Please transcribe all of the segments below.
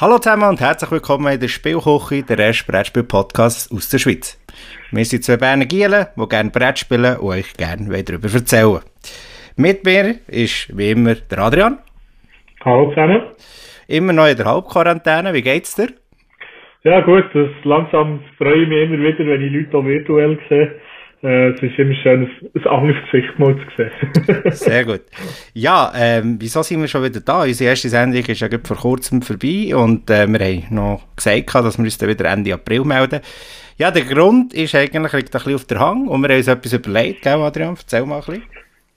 Hallo zusammen und herzlich willkommen in der Spielküche, der erste Brettspiel-Podcast aus der Schweiz. Wir sind zwei Berner Gielen, die gerne Brett spielen und euch gerne darüber erzählen. Mit mir ist wie immer der Adrian. Hallo zusammen. Immer noch in der Halbquarantäne, wie geht's dir? Ja gut, das langsam freue ich mich immer wieder, wenn ich Leute auch virtuell sehe. Äh, es ist immer schön, ein anderes Gesicht mal zu sehen. Sehr gut. Ja, ähm, wieso sind wir schon wieder da? Unsere erste Sendung ist ja vor kurzem vorbei und äh, wir haben noch gesagt, dass wir uns dann wieder Ende April melden. Ja, der Grund ist eigentlich, liegt ein bisschen auf der Hang und wir haben uns etwas überlegt, gell Adrian? Erzähl mal ein bisschen.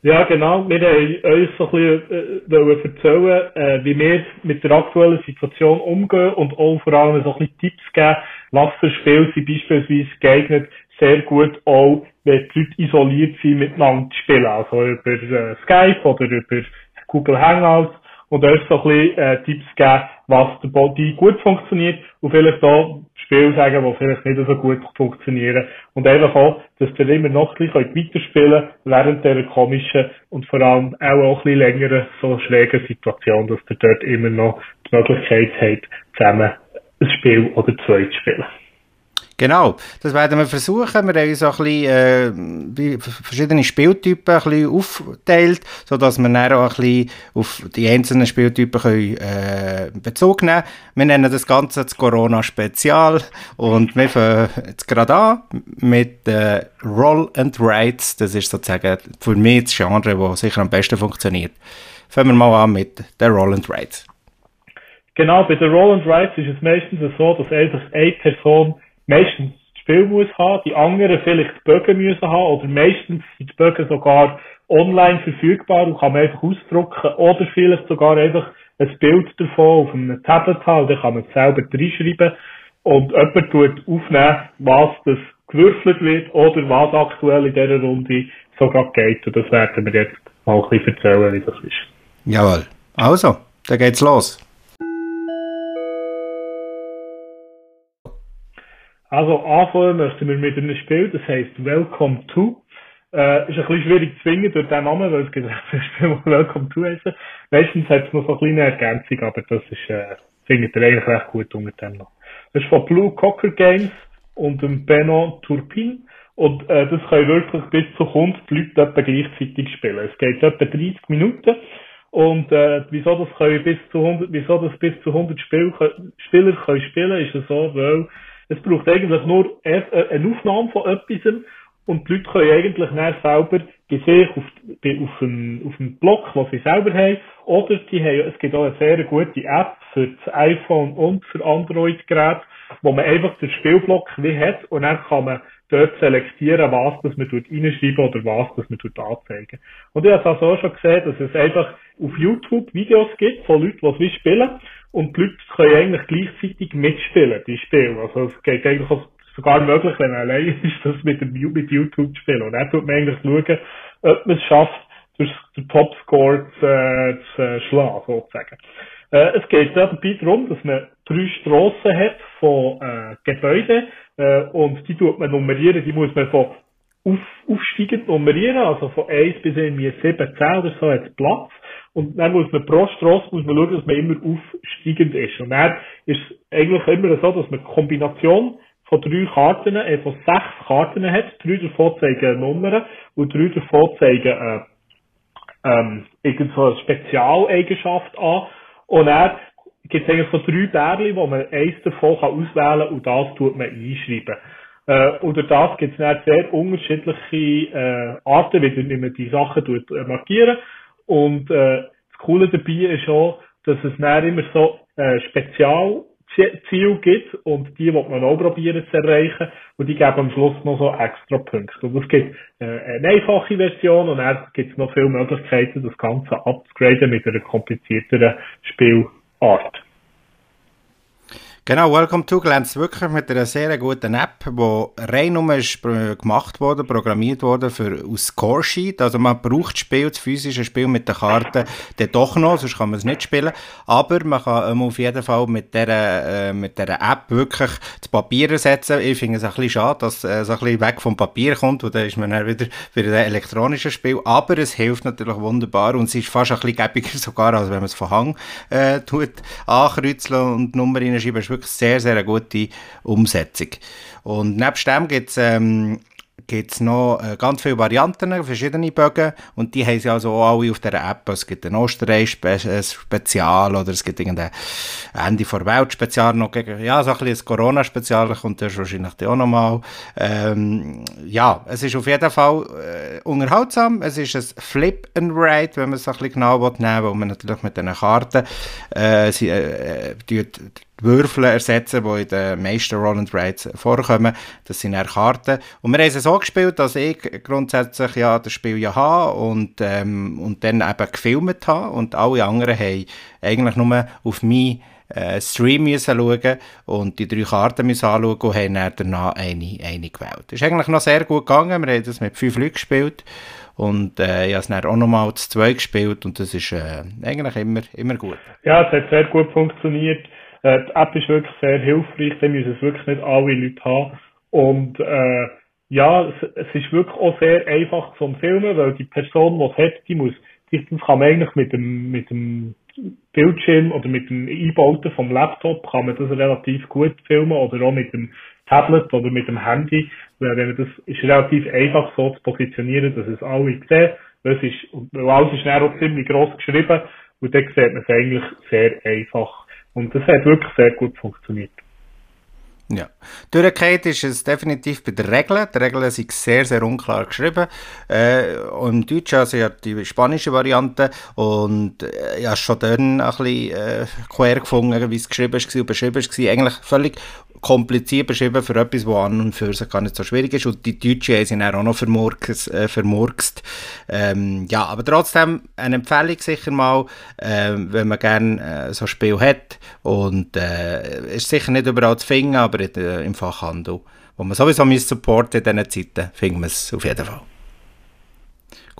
Ja, genau. Wir haben euch so ein bisschen äh, erzählen, äh, wie wir mit der aktuellen Situation umgehen und auch vor allem so ein bisschen Tipps geben, was für Spiele sind beispielsweise geeignet, sehr gut auch, wenn die Leute isoliert sind, miteinander zu spielen. Also über äh, Skype oder über Google Hangouts und euch so ein bisschen äh, Tipps geben, was der Body gut funktioniert und vielleicht auch Spiele sagen, die vielleicht nicht so gut funktionieren. Und einfach auch, dass ihr immer noch ein bisschen weiterspielen könnt, während dieser komischen und vor allem auch, auch ein bisschen längeren, so schrägen Situation, dass ihr dort immer noch die Möglichkeit habt, zusammen ein Spiel oder zwei zu spielen. Genau, das werden wir versuchen. Wir haben so ein bisschen, äh, verschiedene Spieltypen ein bisschen aufgeteilt, sodass wir dann auch ein bisschen auf die einzelnen Spieltypen können, äh, Bezug nehmen Wir nennen das Ganze das Corona-Spezial und wir fangen jetzt gerade an mit äh, Roll and Rides. Das ist sozusagen für mich das Genre, das sicher am besten funktioniert. Fangen wir mal an mit der Roll and Rides. Genau, bei der Roll and Rides ist es meistens so, dass einfach eine Person meistens das Spiel muss haben, die anderen vielleicht die Bögen müssen haben oder meistens sind die Bögen sogar online verfügbar und kann man einfach ausdrucken oder vielleicht sogar einfach ein Bild davon auf einem Tablet haben, dann kann man es selber reinschreiben und jemand tut aufnehmen, was das gewürfelt wird oder was aktuell in dieser Runde sogar geht und das werden wir jetzt mal ein bisschen erzählen, wie das ist. Jawohl. Also, dann geht's los. Also anfangen möchten wir mit einem Spiel, das heisst Welcome to. Äh, ist ein bisschen schwierig zu finden durch den Namen, weil es gibt ein Spiel, das Welcome to heisst. Meistens hat es noch so eine kleine Ergänzung, aber das ist, äh, findet ihr eigentlich recht gut unter dem noch. Das ist von Blue Cocker Games und dem Benno Turpin. Und äh, das können wirklich bis zu 100 Leute etwa gleichzeitig spielen. Es geht etwa 30 Minuten. Und äh, wieso das können bis zu 100, wieso das bis zu 100 Spiel, Spieler können spielen, ist es so, weil es braucht eigentlich nur äh, eine Aufnahme von etwas und die Leute können eigentlich dann selber bei sich auf, auf, einem, auf einem Blog, was sie selber haben, oder die haben, es gibt auch eine sehr gute App für das iPhone und für Android-Geräte, wo man einfach den Spielblock wie hat und dann kann man dort selektieren, was das man reinschreiben oder was das man anzeigen. Und ich habe also auch schon gesehen, dass es einfach auf YouTube Videos gibt von Leuten, die es wie spielen und die Leute können eigentlich gleichzeitig mitspielen, die Spiele. Also es geht eigentlich sogar möglich, wenn man allein ist, das mit, dem, mit YouTube zu spielen. Und dann tut man eigentlich schauen, ob man es schafft, durch den Topscore zu, äh, zu äh, schlagen, sozusagen. Äh, es geht dabei darum, dass man drei Strassen hat von äh, Gebäuden äh, und die tut man nummerieren, die muss man von auf, aufsteigend nummerieren, also von 1 bis irgendwie 7, 10 oder so hat Platz. Und dann muss man pro Strasse muss man schauen, dass man immer aufsteigend ist. Und dann ist es eigentlich immer so, dass man eine Kombination von drei Karten, äh, von sechs Karten hat. Drei davon zeigen Nummern und drei davon zeigen äh, ähm, irgend so eine Spezialeigenschaft an. Und dann gibt es eigentlich so drei Bärli, wo man eins davon kann auswählen kann und das tut man einschreiben. Äh, durch das gibt es sehr unterschiedliche äh, Arten, wie man die Sachen äh, markieren und äh, das Coole dabei ist auch, dass es dann immer so äh, Spezialziele gibt und die will man auch probieren zu erreichen und die geben am Schluss noch so extra Punkte. Und es gibt äh, eine einfache Version und dann gibt es noch viele Möglichkeiten, das Ganze abzugraden mit einer komplizierteren Spielart. Genau, Welcome to glänzt wirklich mit einer sehr guten App, die rein nur ist gemacht wurde, programmiert wurde für aus Scoresheet. Also man braucht das Spiel, das physische Spiel mit den Karten, dann doch noch, sonst kann man es nicht spielen. Aber man kann ähm, auf jeden Fall mit dieser, äh, mit dieser App wirklich das Papier ersetzen. Ich finde es ein bisschen schade, dass es äh, ein bisschen weg vom Papier kommt und dann ist man dann wieder für ein elektronisches Spiel. Aber es hilft natürlich wunderbar und es ist fast ein bisschen gäbiger sogar, als wenn man es von Hang äh, tut, ankreuzeln und Nummer reinschreiben wirklich sehr, sehr gute Umsetzung. Und nebst dem gibt es ähm, gibt es noch äh, ganz viele Varianten, verschiedene Bögen und die haben sie also auch alle auf dieser App. Es gibt ein Österreich-Spezial oder es gibt irgendein Ende vor Welt-Spezial noch gegen, ja, so ein bisschen Corona-Spezial, kommt das wahrscheinlich auch nochmal. Ähm, ja, es ist auf jeden Fall äh, unterhaltsam, es ist ein Flip and Ride, wenn man es ein bisschen genau nehmen will, weil man natürlich mit diesen Karten äh, sie, äh, die, Würfel ersetzen, die in den meisten Roland Raids vorkommen. Das sind eher Karten. Und wir haben es so gespielt, dass ich grundsätzlich ja das Spiel ja habe und, ähm, und dann eben gefilmt habe und alle anderen haben eigentlich nur auf mich äh, Stream müssen schauen und die drei Karten müssen anschauen und haben dann danach eine, eine gewählt. Das ist eigentlich noch sehr gut gegangen. Wir haben das mit fünf Leuten gespielt und äh, ich habe es dann auch nochmal zu zwei gespielt und das ist äh, eigentlich immer, immer gut. Ja, es hat sehr gut funktioniert. Äh, die App ist wirklich sehr hilfreich, da müssen es wirklich nicht alle Leute haben. Und äh, ja, es, es ist wirklich auch sehr einfach zum Filmen, weil die Person, die es hat, die muss, die, das kann man eigentlich mit dem, mit dem Bildschirm oder mit dem Einbauten vom Laptop kann man das relativ gut filmen oder auch mit dem Tablet oder mit dem Handy. Weil wenn das ist relativ einfach so zu positionieren, dass es alle sehen. Es ist, weil alles ist dann auch ziemlich gross geschrieben und dann sieht man es eigentlich sehr einfach. Und das hat wirklich sehr gut funktioniert. Ja. Durchgehend ist es definitiv bei den Regeln. Die Regeln sind sehr, sehr unklar geschrieben. Äh, Im Deutschen, also ja die spanische Variante. Und äh, ja, schon dann ein bisschen äh, quer gefunden, wie es geschrieben war und beschrieben war. Eigentlich völlig kompliziert beschrieben für etwas, was an und für sich gar nicht so schwierig ist. Und die Deutschen sind auch noch vermurkst. Äh, vermurkst. Ähm, ja, aber trotzdem eine Empfehlung sicher mal, äh, wenn man gerne äh, so ein Spiel hat. Und äh, ist sicher nicht überall zu finden, aber in, äh, im Fachhandel, wo man sowieso supporten in diesen Zeiten, finden wir es auf jeden Fall.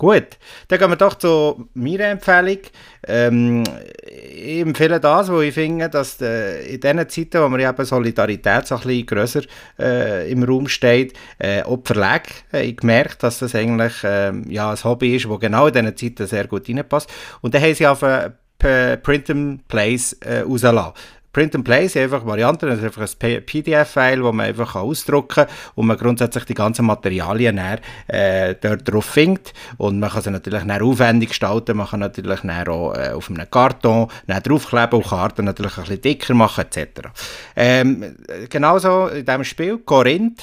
Gut, dann gehen wir doch zu meiner Empfehlung. Ähm, ich empfehle das, wo ich finde, dass äh, in diesen Zeiten, wo man eben Solidarität so ein bisschen grösser äh, im Raum steht, äh, auch die Verlage äh, ich gemerkt, dass das eigentlich äh, ja, ein Hobby ist, das genau in diesen Zeiten sehr gut reinpasst. Und dann haben sie auf äh, Print and Place äh, rausgelassen. Print and Play sind einfach Varianten, das ist einfach ein PDF-File, das man einfach ausdrucken kann und man grundsätzlich die ganzen Materialien dann, äh, dort drauf findet und man kann sie natürlich dann aufwendig gestalten, man kann natürlich dann auch äh, auf einem Karton dann draufkleben und Karten natürlich ein bisschen dicker machen etc. Ähm, genauso in diesem Spiel, Corinth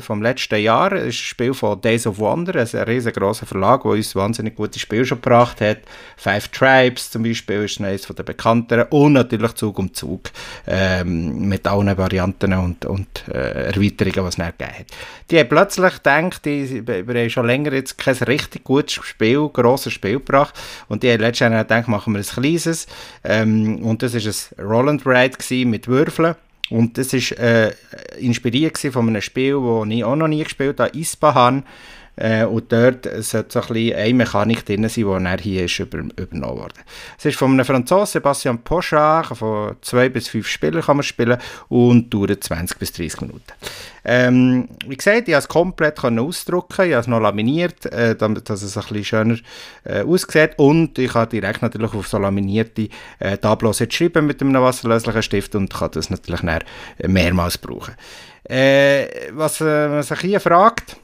vom letzten Jahr, ist ein Spiel von Days of Wonder, ein riesengroßer Verlag, der uns wahnsinnig gute Spiele schon gebracht hat. Five Tribes zum Beispiel ist eines der bekannteren und natürlich Zug um Zug Zug ähm, mit allen Varianten und, und äh, Erweiterungen, die es nicht gegeben hat. Die haben plötzlich gedacht, die, wir haben schon länger jetzt kein richtig gutes Spiel, grosses Spiel gebracht und die haben letztendlich gedacht, machen wir ein kleines ähm, und das war ein Roland Ride mit Würfeln. Und das war äh, inspiriert von einem Spiel, das ich auch noch nie gespielt habe, Ispahan. Äh, und dort sollte so ein bisschen eine Mechanik drin sein, die dann hier ist über, übernommen wurde. Es ist von einem Franzosen, Sebastian Pochard, von zwei bis fünf Spielern kann man spielen und dauert 20 bis 30 Minuten. Ähm, wie gesagt, ich habe es komplett ausdrucken, ich habe es noch laminiert, äh, damit dass es ein bisschen schöner äh, aussieht und ich habe direkt natürlich auf so laminierte äh, Tableaus jetzt schreiben mit einem wasserlöslichen Stift und kann das natürlich mehrmals brauchen. Äh, was äh, man sich hier fragt,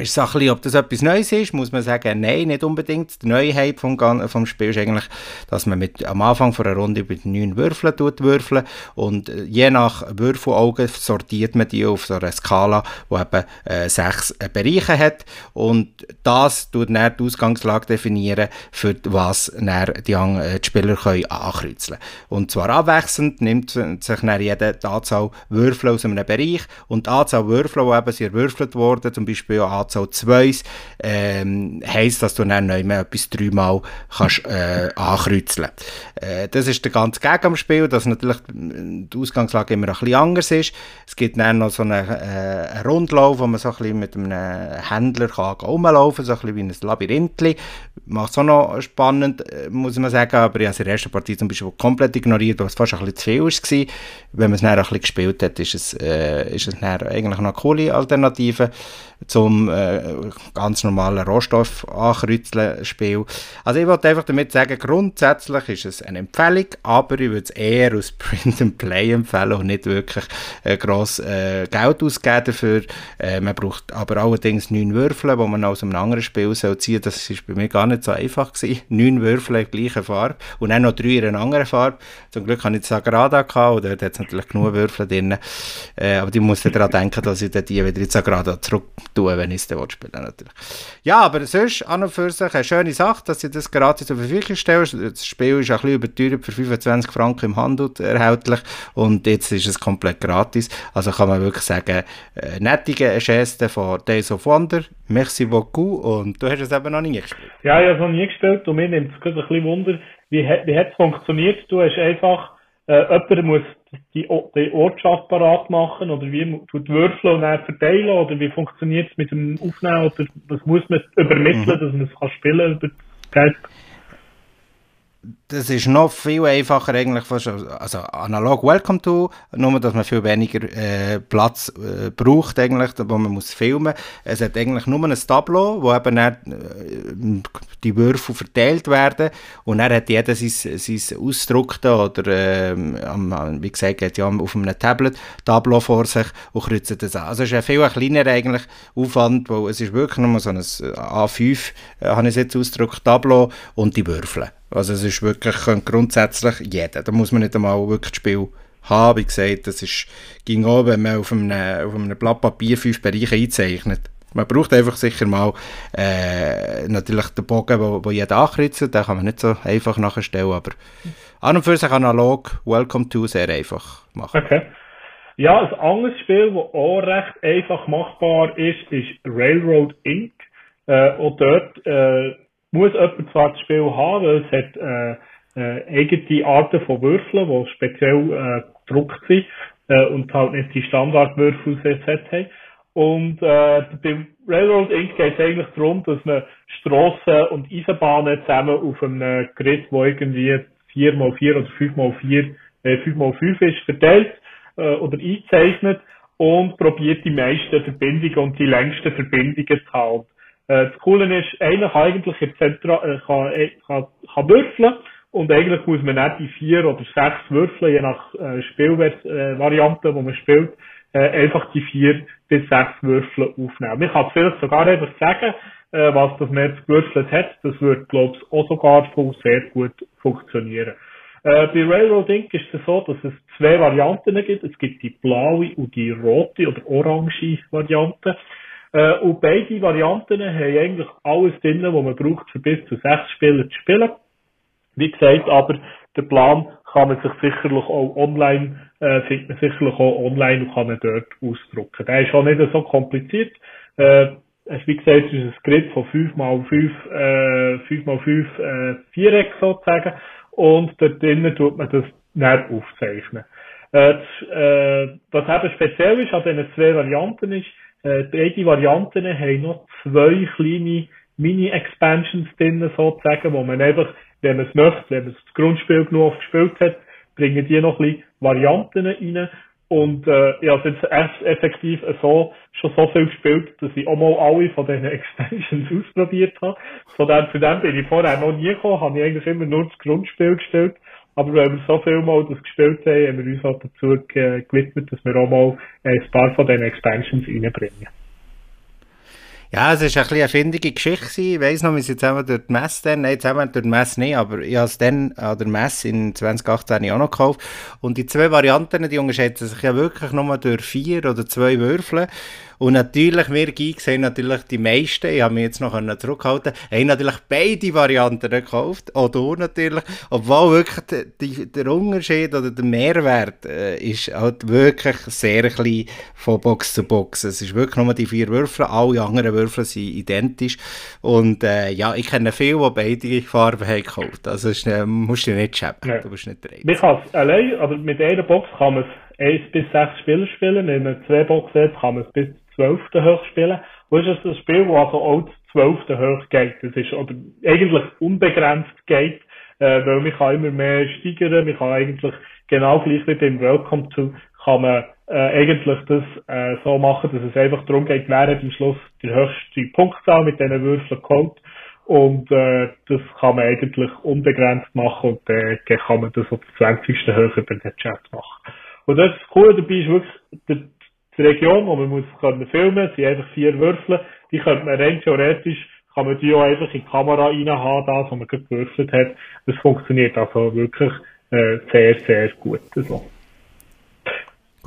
ist es ein bisschen, ob das etwas Neues ist, muss man sagen, nein, nicht unbedingt. Die Neuheit vom, vom Spiel ist eigentlich, dass man mit, am Anfang von einer Runde mit neun Würfeln tut würfeln und äh, je nach Würfelauge sortiert man die auf so einer Skala, die eben äh, sechs äh, Bereiche hat und das tut dann die Ausgangslage definieren, für was dann die, äh, die Spieler können ankreuzeln Und zwar abwechselnd nimmt sich dann jeder die Anzahl Würfel aus einem Bereich und die Anzahl Würfel, die eben sind erwürfelt wurden, zum Beispiel so Zweis, ähm, heisst, dass du dann noch mehr etwas dreimal kannst, äh, ankreuzeln. Äh, das ist der ganze Gag am Spiel, dass natürlich die Ausgangslage immer ein bisschen anders ist. Es gibt dann noch so einen, äh, einen Rundlauf, wo man so ein bisschen mit einem Händler kann rumlaufen kann, so ein bisschen wie ein Labyrinth. Macht es auch noch spannend, äh, muss man sagen, aber ich habe in der ersten Partie zum Beispiel komplett ignoriert, weil es fast ein bisschen zu viel war. Wenn man es dann ein bisschen gespielt hat, ist es, äh, ist es dann eigentlich noch eine coole Alternative zum äh, ganz normalen Rohstoff-Ankreuzeln-Spiel. Also ich wollte einfach damit sagen, grundsätzlich ist es eine Empfehlung, aber ich würde es eher aus Print-and-Play empfehlen und nicht wirklich äh, gross äh, Geld ausgeben dafür. Äh, man braucht aber allerdings neun Würfel, die man aus einem anderen Spiel soll ziehen soll. Das war bei mir gar nicht so einfach. Neun Würfel in gleicher Farbe und dann noch drei in einer anderen Farbe. Zum Glück hatte ich die Sagrada gehabt, und dort hat es natürlich genug Würfel drin. Äh, aber ich muss daran denken, dass ich die wieder in Sagrada zurück tun, wenn ich dann spielen natürlich. Ja, aber sonst an und für sich eine schöne Sache, dass sie das gratis zur Verfügung stellen. Das Spiel ist ein bisschen überteuert für 25 Franken im Handel erhältlich und jetzt ist es komplett gratis. Also kann man wirklich sagen, äh, nettige Geste von Days of Wonder. Merci beaucoup und du hast es eben noch nie gespielt. Ja, ich habe es noch nie gespielt und mir nimmt es ein bisschen Wunder, wie, wie hat es funktioniert. Du hast einfach äh, jemand muss die, die Ortschaft parat machen oder wie tut Würfel und dann verteilen oder wie funktioniert es mit dem Aufnehmen oder was muss man übermitteln, mhm. dass man es kann spielen über Skype? Das ist noch viel einfacher eigentlich, also analog Welcome to, nur dass man viel weniger äh, Platz äh, braucht eigentlich, wo man muss filmen. Es hat eigentlich nur ein Tableau, wo eben dann, äh, die Würfel verteilt werden und dann hat jeder sein, sein ausgedruckte oder äh, wie gesagt, hat ja auf einem Tablet Tableau vor sich und kreuzt das an. Also es ist ein viel kleiner eigentlich Aufwand, weil es ist wirklich nur so ein A5, äh, habe ich jetzt ausgedruckt, Tableau und die Würfel. Also es ist wirklich grundsätzlich jeder. Da muss man nicht einmal wirklich das Spiel haben. Wie gesagt, das ist, ging auch, wenn man auf einem, auf einem Blatt Papier fünf Bereiche einzeichnet. Man braucht einfach sicher mal äh, natürlich den Bogen, wo, wo jeder ankreuzt. Den kann man nicht so einfach nachstellen, aber an und für sich analog Welcome to sehr einfach machen. Okay. Ja, ein anderes Spiel, das auch recht einfach machbar ist, ist Railroad Inc. Äh, und dort äh, muss jemand zwar das Spiel haben, weil es hat äh, äh, eigene Arten von Würfeln, die speziell äh, gedruckt sind äh, und halt nicht die Standardwürfelsätze haben. Und äh, beim Railroad Inc. geht es eigentlich darum, dass man Strassen und Eisenbahnen zusammen auf einem Grid, wo irgendwie 4x4 oder 5x4, äh, 5x5 ist, verteilt äh, oder einzeichnet und probiert die meisten Verbindungen und die längsten Verbindungen zu haben. Äh, das Coole ist, einer kann eigentlich in Zentra äh, kann, äh, kann, kann würfeln und eigentlich muss man nicht die vier oder sechs Würfel, je nach äh, Spielvariante, äh, wo man spielt, äh, einfach die vier bis sechs Würfel aufnehmen. Man kann vielleicht sogar einfach sagen, äh, was das man jetzt gewürfelt hat. Das würde, glaube ich, auch sogar sehr gut funktionieren. Äh, bei Railroad Inc. ist es so, dass es zwei Varianten gibt. Es gibt die blaue und die rote oder orange Variante. Äh, und beide Varianten haben eigentlich alles drin, was man braucht, für bis zu sechs Spieler zu spielen. Wie gesagt, aber der Plan kann man sich sicherlich auch online, äh, findet man sicherlich auch online und kann ihn dort ausdrucken. Der ist auch nicht so kompliziert. Äh, wie gesagt, es ist ein Grid von 5x5, äh, 5x5, äh, Viereck sozusagen. Und dort drinnen tut man das nicht aufzeichnen. Äh, das, äh, was eben speziell ist an diesen zwei Varianten ist, äh, beide Varianten haben noch zwei kleine Mini-Expansions drin, sozusagen, wo man einfach, wenn man es möchte, wenn man das Grundspiel genug oft gespielt hat, bringen die noch ein bisschen Varianten rein. Und äh, ich habe jetzt effektiv so, schon so viel gespielt, dass ich auch mal alle von diesen Extensions ausprobiert habe. Von dem, für den bin ich vorher noch nie gekommen, habe ich eigentlich immer nur das Grundspiel gestellt. Aber weil wir so viel mal das gespielt haben, haben wir uns auch dazu gewidmet, dass wir auch mal ein paar von diesen Expansions reinbringen. Ja, es war ein eine findige Geschichte. Ich weiss noch, wir sind zusammen durch die Messe dann, nein, zusammen durch die Messe nicht, aber ich habe es dann an der Messe in 2018 auch noch gekauft. Und die zwei Varianten, die unterscheiden sich ja wirklich nur durch vier oder zwei Würfel. Und natürlich, wir Geeks haben natürlich die meisten, ich habe mich jetzt noch zurückhalten haben natürlich beide Varianten gekauft. Auch du natürlich. Obwohl wirklich die, der Unterschied oder der Mehrwert äh, ist halt wirklich sehr klein von Box zu Box. Es ist wirklich nur die vier Würfel, alle anderen Würfel sind identisch. Und äh, ja, ich kenne viele, die beide Farben haben gekauft. Also ist, äh, musst du nicht schämen. Ja. Du bist nicht der Man kann es allein, aber mit einer Box kann man es 1 bis 6 Spieler spielen. In einem 2 Box Set kann man es bis 12. hoch spielen. Und ist das ein Spiel, das also auch zu 12. hoch geht. Das ist oder eigentlich unbegrenzt geht, äh, weil man kann immer mehr steigern. Man kann eigentlich genau gleich wie beim Welcome to kann man äh, eigentlich das äh, so machen, dass es einfach darum geht, wer hat am Schluss die höchste Punktzahl mit diesen Würfeln geholt. Und äh, das kann man eigentlich unbegrenzt machen und äh, dann kann man das auf 20. Höhe über den Chat machen. Und das Coole dabei ist wirklich, die, die Region, wo man muss können filmen, sind einfach vier Würfel, die könnte man rein theoretisch, kann man die auch einfach in die Kamera reinhaben, das, was man gewürfelt hat. Das funktioniert also wirklich äh, sehr, sehr gut. So.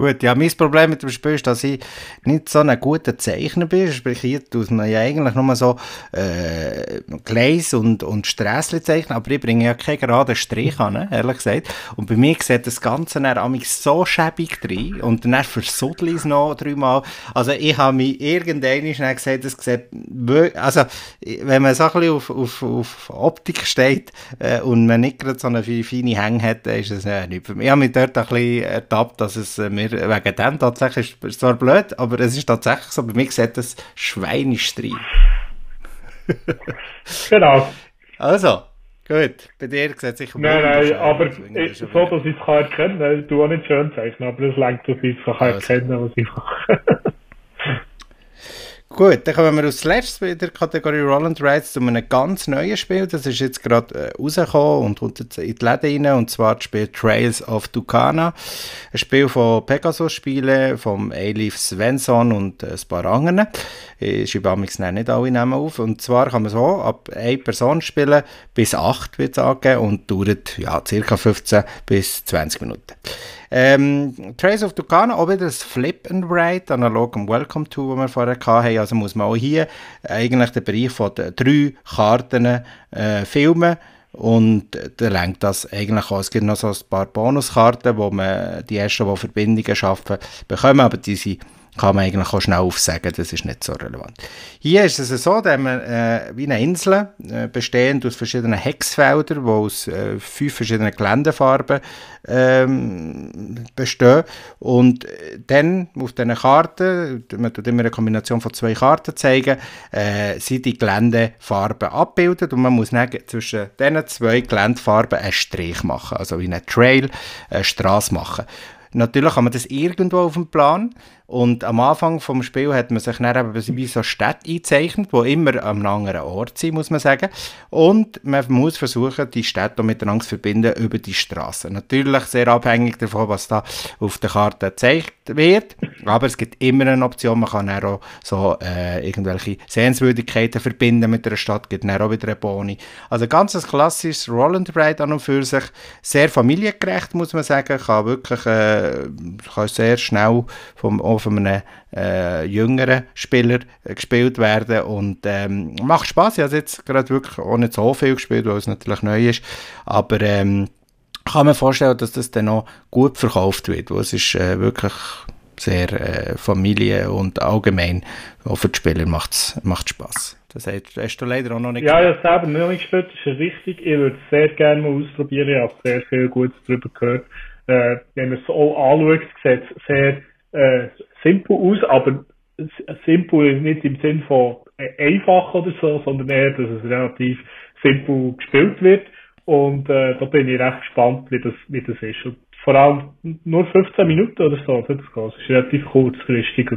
Gut, ja, mein Problem mit dem Spiel ist, dass ich nicht so ein guter Zeichner bin. Sprich, hier tut man ja eigentlich nur so äh, Gleis und, und Strässli zeichnen, aber ich bringe ja keinen geraden Strich an, ehrlich gesagt. Und bei mir sieht das Ganze dann so schäbig drin und dann versuddle ich es noch dreimal. Also ich habe mich irgendwann schnell gesagt, das sieht also wenn man so ein bisschen auf, auf, auf Optik steht äh, und man nicht gerade so eine feine Hänge hat, dann ist es äh, nicht für mich. Ich habe mich dort ein bisschen ertappt, dass es äh, mir wegen dem tatsächlich, ist zwar blöd, aber es ist tatsächlich so, bei mir sieht das schweinisch rein. genau. Also, gut, bei dir sieht es sicher Nein, nein, aber ich, so, dass ich es erkennen kann, ich tue auch nicht schön zeichnen, aber es lenkt, dass ich es also. erkennen was ich mache. Gut, dann kommen wir als letztes bei der Kategorie Roland Rides zu einem ganz neuen Spiel. Das ist jetzt gerade äh, rausgekommen und kommt jetzt in die Läden rein. Und zwar das Spiel Trails of Tucana. Ein Spiel von Pegasus-Spielen, vom Elif Svensson und äh, ein paar anderen. Ich schreibe amigs nicht alle Namen auf. Und zwar kann man so ab eine Person spielen, bis acht wird es angegeben und dauert ja, ca. 15 bis 20 Minuten. Ähm, Trace of Tucana, auch wieder das Flip and Write, analog am Welcome To, das wir vorher hatten. Also muss man auch hier eigentlich den Bereich von den drei Karten äh, filmen. Und dann lenkt das eigentlich auch. Es gibt noch so ein paar Bonuskarten, wo man die ersten, die Verbindungen schaffen, bekommen, aber die sind kann man eigentlich auch schnell aufsagen, das ist nicht so relevant. Hier ist es so, dass man äh, wie eine Insel, äh, bestehend aus verschiedenen Hexfeldern, die aus äh, fünf verschiedenen Geländefarben ähm, bestehen. Und äh, dann auf diesen Karten, man tut immer eine Kombination von zwei Karten zeigen, äh, sind die Geländefarben abgebildet und man muss dann zwischen diesen zwei Geländefarben einen Strich machen, also wie einen Trail, eine Straße machen. Natürlich kann man das irgendwo auf dem Plan. Und am Anfang vom Spiel hat man sich dann eben wie so Städte eingezeichnet, die immer am anderen Ort sind, muss man sagen. Und man muss versuchen, die Städte miteinander zu verbinden über die Straße. Natürlich sehr abhängig davon, was da auf der Karte gezeigt wird. Aber es gibt immer eine Option, man kann auch so äh, irgendwelche Sehenswürdigkeiten verbinden mit einer Stadt, gibt dann auch wieder eine Boni. Also ganz ein klassisches Roland Ride an und für sich. Sehr familiengerecht, muss man sagen. Kann wirklich äh, kann sehr schnell vom von einem äh, jüngeren Spieler äh, gespielt werden und ähm, macht Spaß. Ich habe jetzt gerade wirklich auch nicht so viel gespielt, weil es natürlich neu ist, aber ähm, kann man vorstellen, dass das dann auch gut verkauft wird, weil es ist äh, wirklich sehr äh, Familie und allgemein auch für die Spieler macht es Spaß. Das hast du leider auch noch nicht Ja, ich habe selber noch nicht gespielt, das ist richtig. Ich würde es sehr gerne mal ausprobieren. Ich habe sehr viel Gutes darüber gehört. Äh, wenn man es so anschaut, sieht es sehr äh, simpel aus, aber simpel nicht im Sinn von einfach oder so, sondern eher, dass es relativ simpel gespielt wird. Und äh, da bin ich recht gespannt, wie das, wie das ist. Und vor allem nur 15 Minuten oder so, das geht. Ist relativ kurzfristig.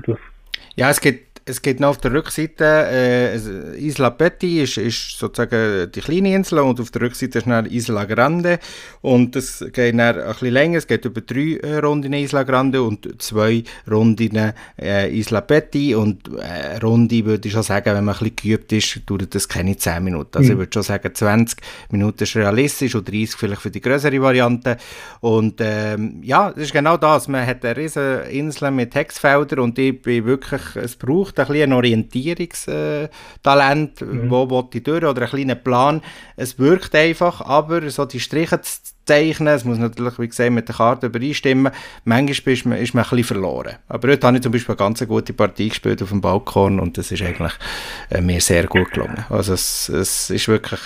Ja, es gibt es geht noch auf der Rückseite, äh, Isla Petit ist, ist sozusagen die kleine Insel und auf der Rückseite ist dann Isla Grande und es geht dann ein bisschen länger, es geht über drei äh, Runden Isla Grande und zwei Runden äh, Isla Petit und äh, Runde würde ich schon sagen, wenn man ein bisschen geübt ist, dauert das keine 10 Minuten. Also mhm. ich würde schon sagen, 20 Minuten ist realistisch und 30 vielleicht für die größere Variante und ähm, ja, das ist genau das, man hat eine riesen Insel mit Textfeldern und ich bin wirklich, es braucht ein bisschen ein Orientierungstalent, mhm. wo will ich durch, oder einen kleinen Plan. Es wirkt einfach, aber so die Striche zu zeichnen, es muss natürlich, wie gesagt, mit der Karte übereinstimmen. Manchmal ist man, ist man ein bisschen verloren. Aber heute habe ich zum Beispiel eine ganz gute Partie gespielt auf dem Balkon und das ist eigentlich äh, mir sehr gut gelungen. Also es, es ist wirklich...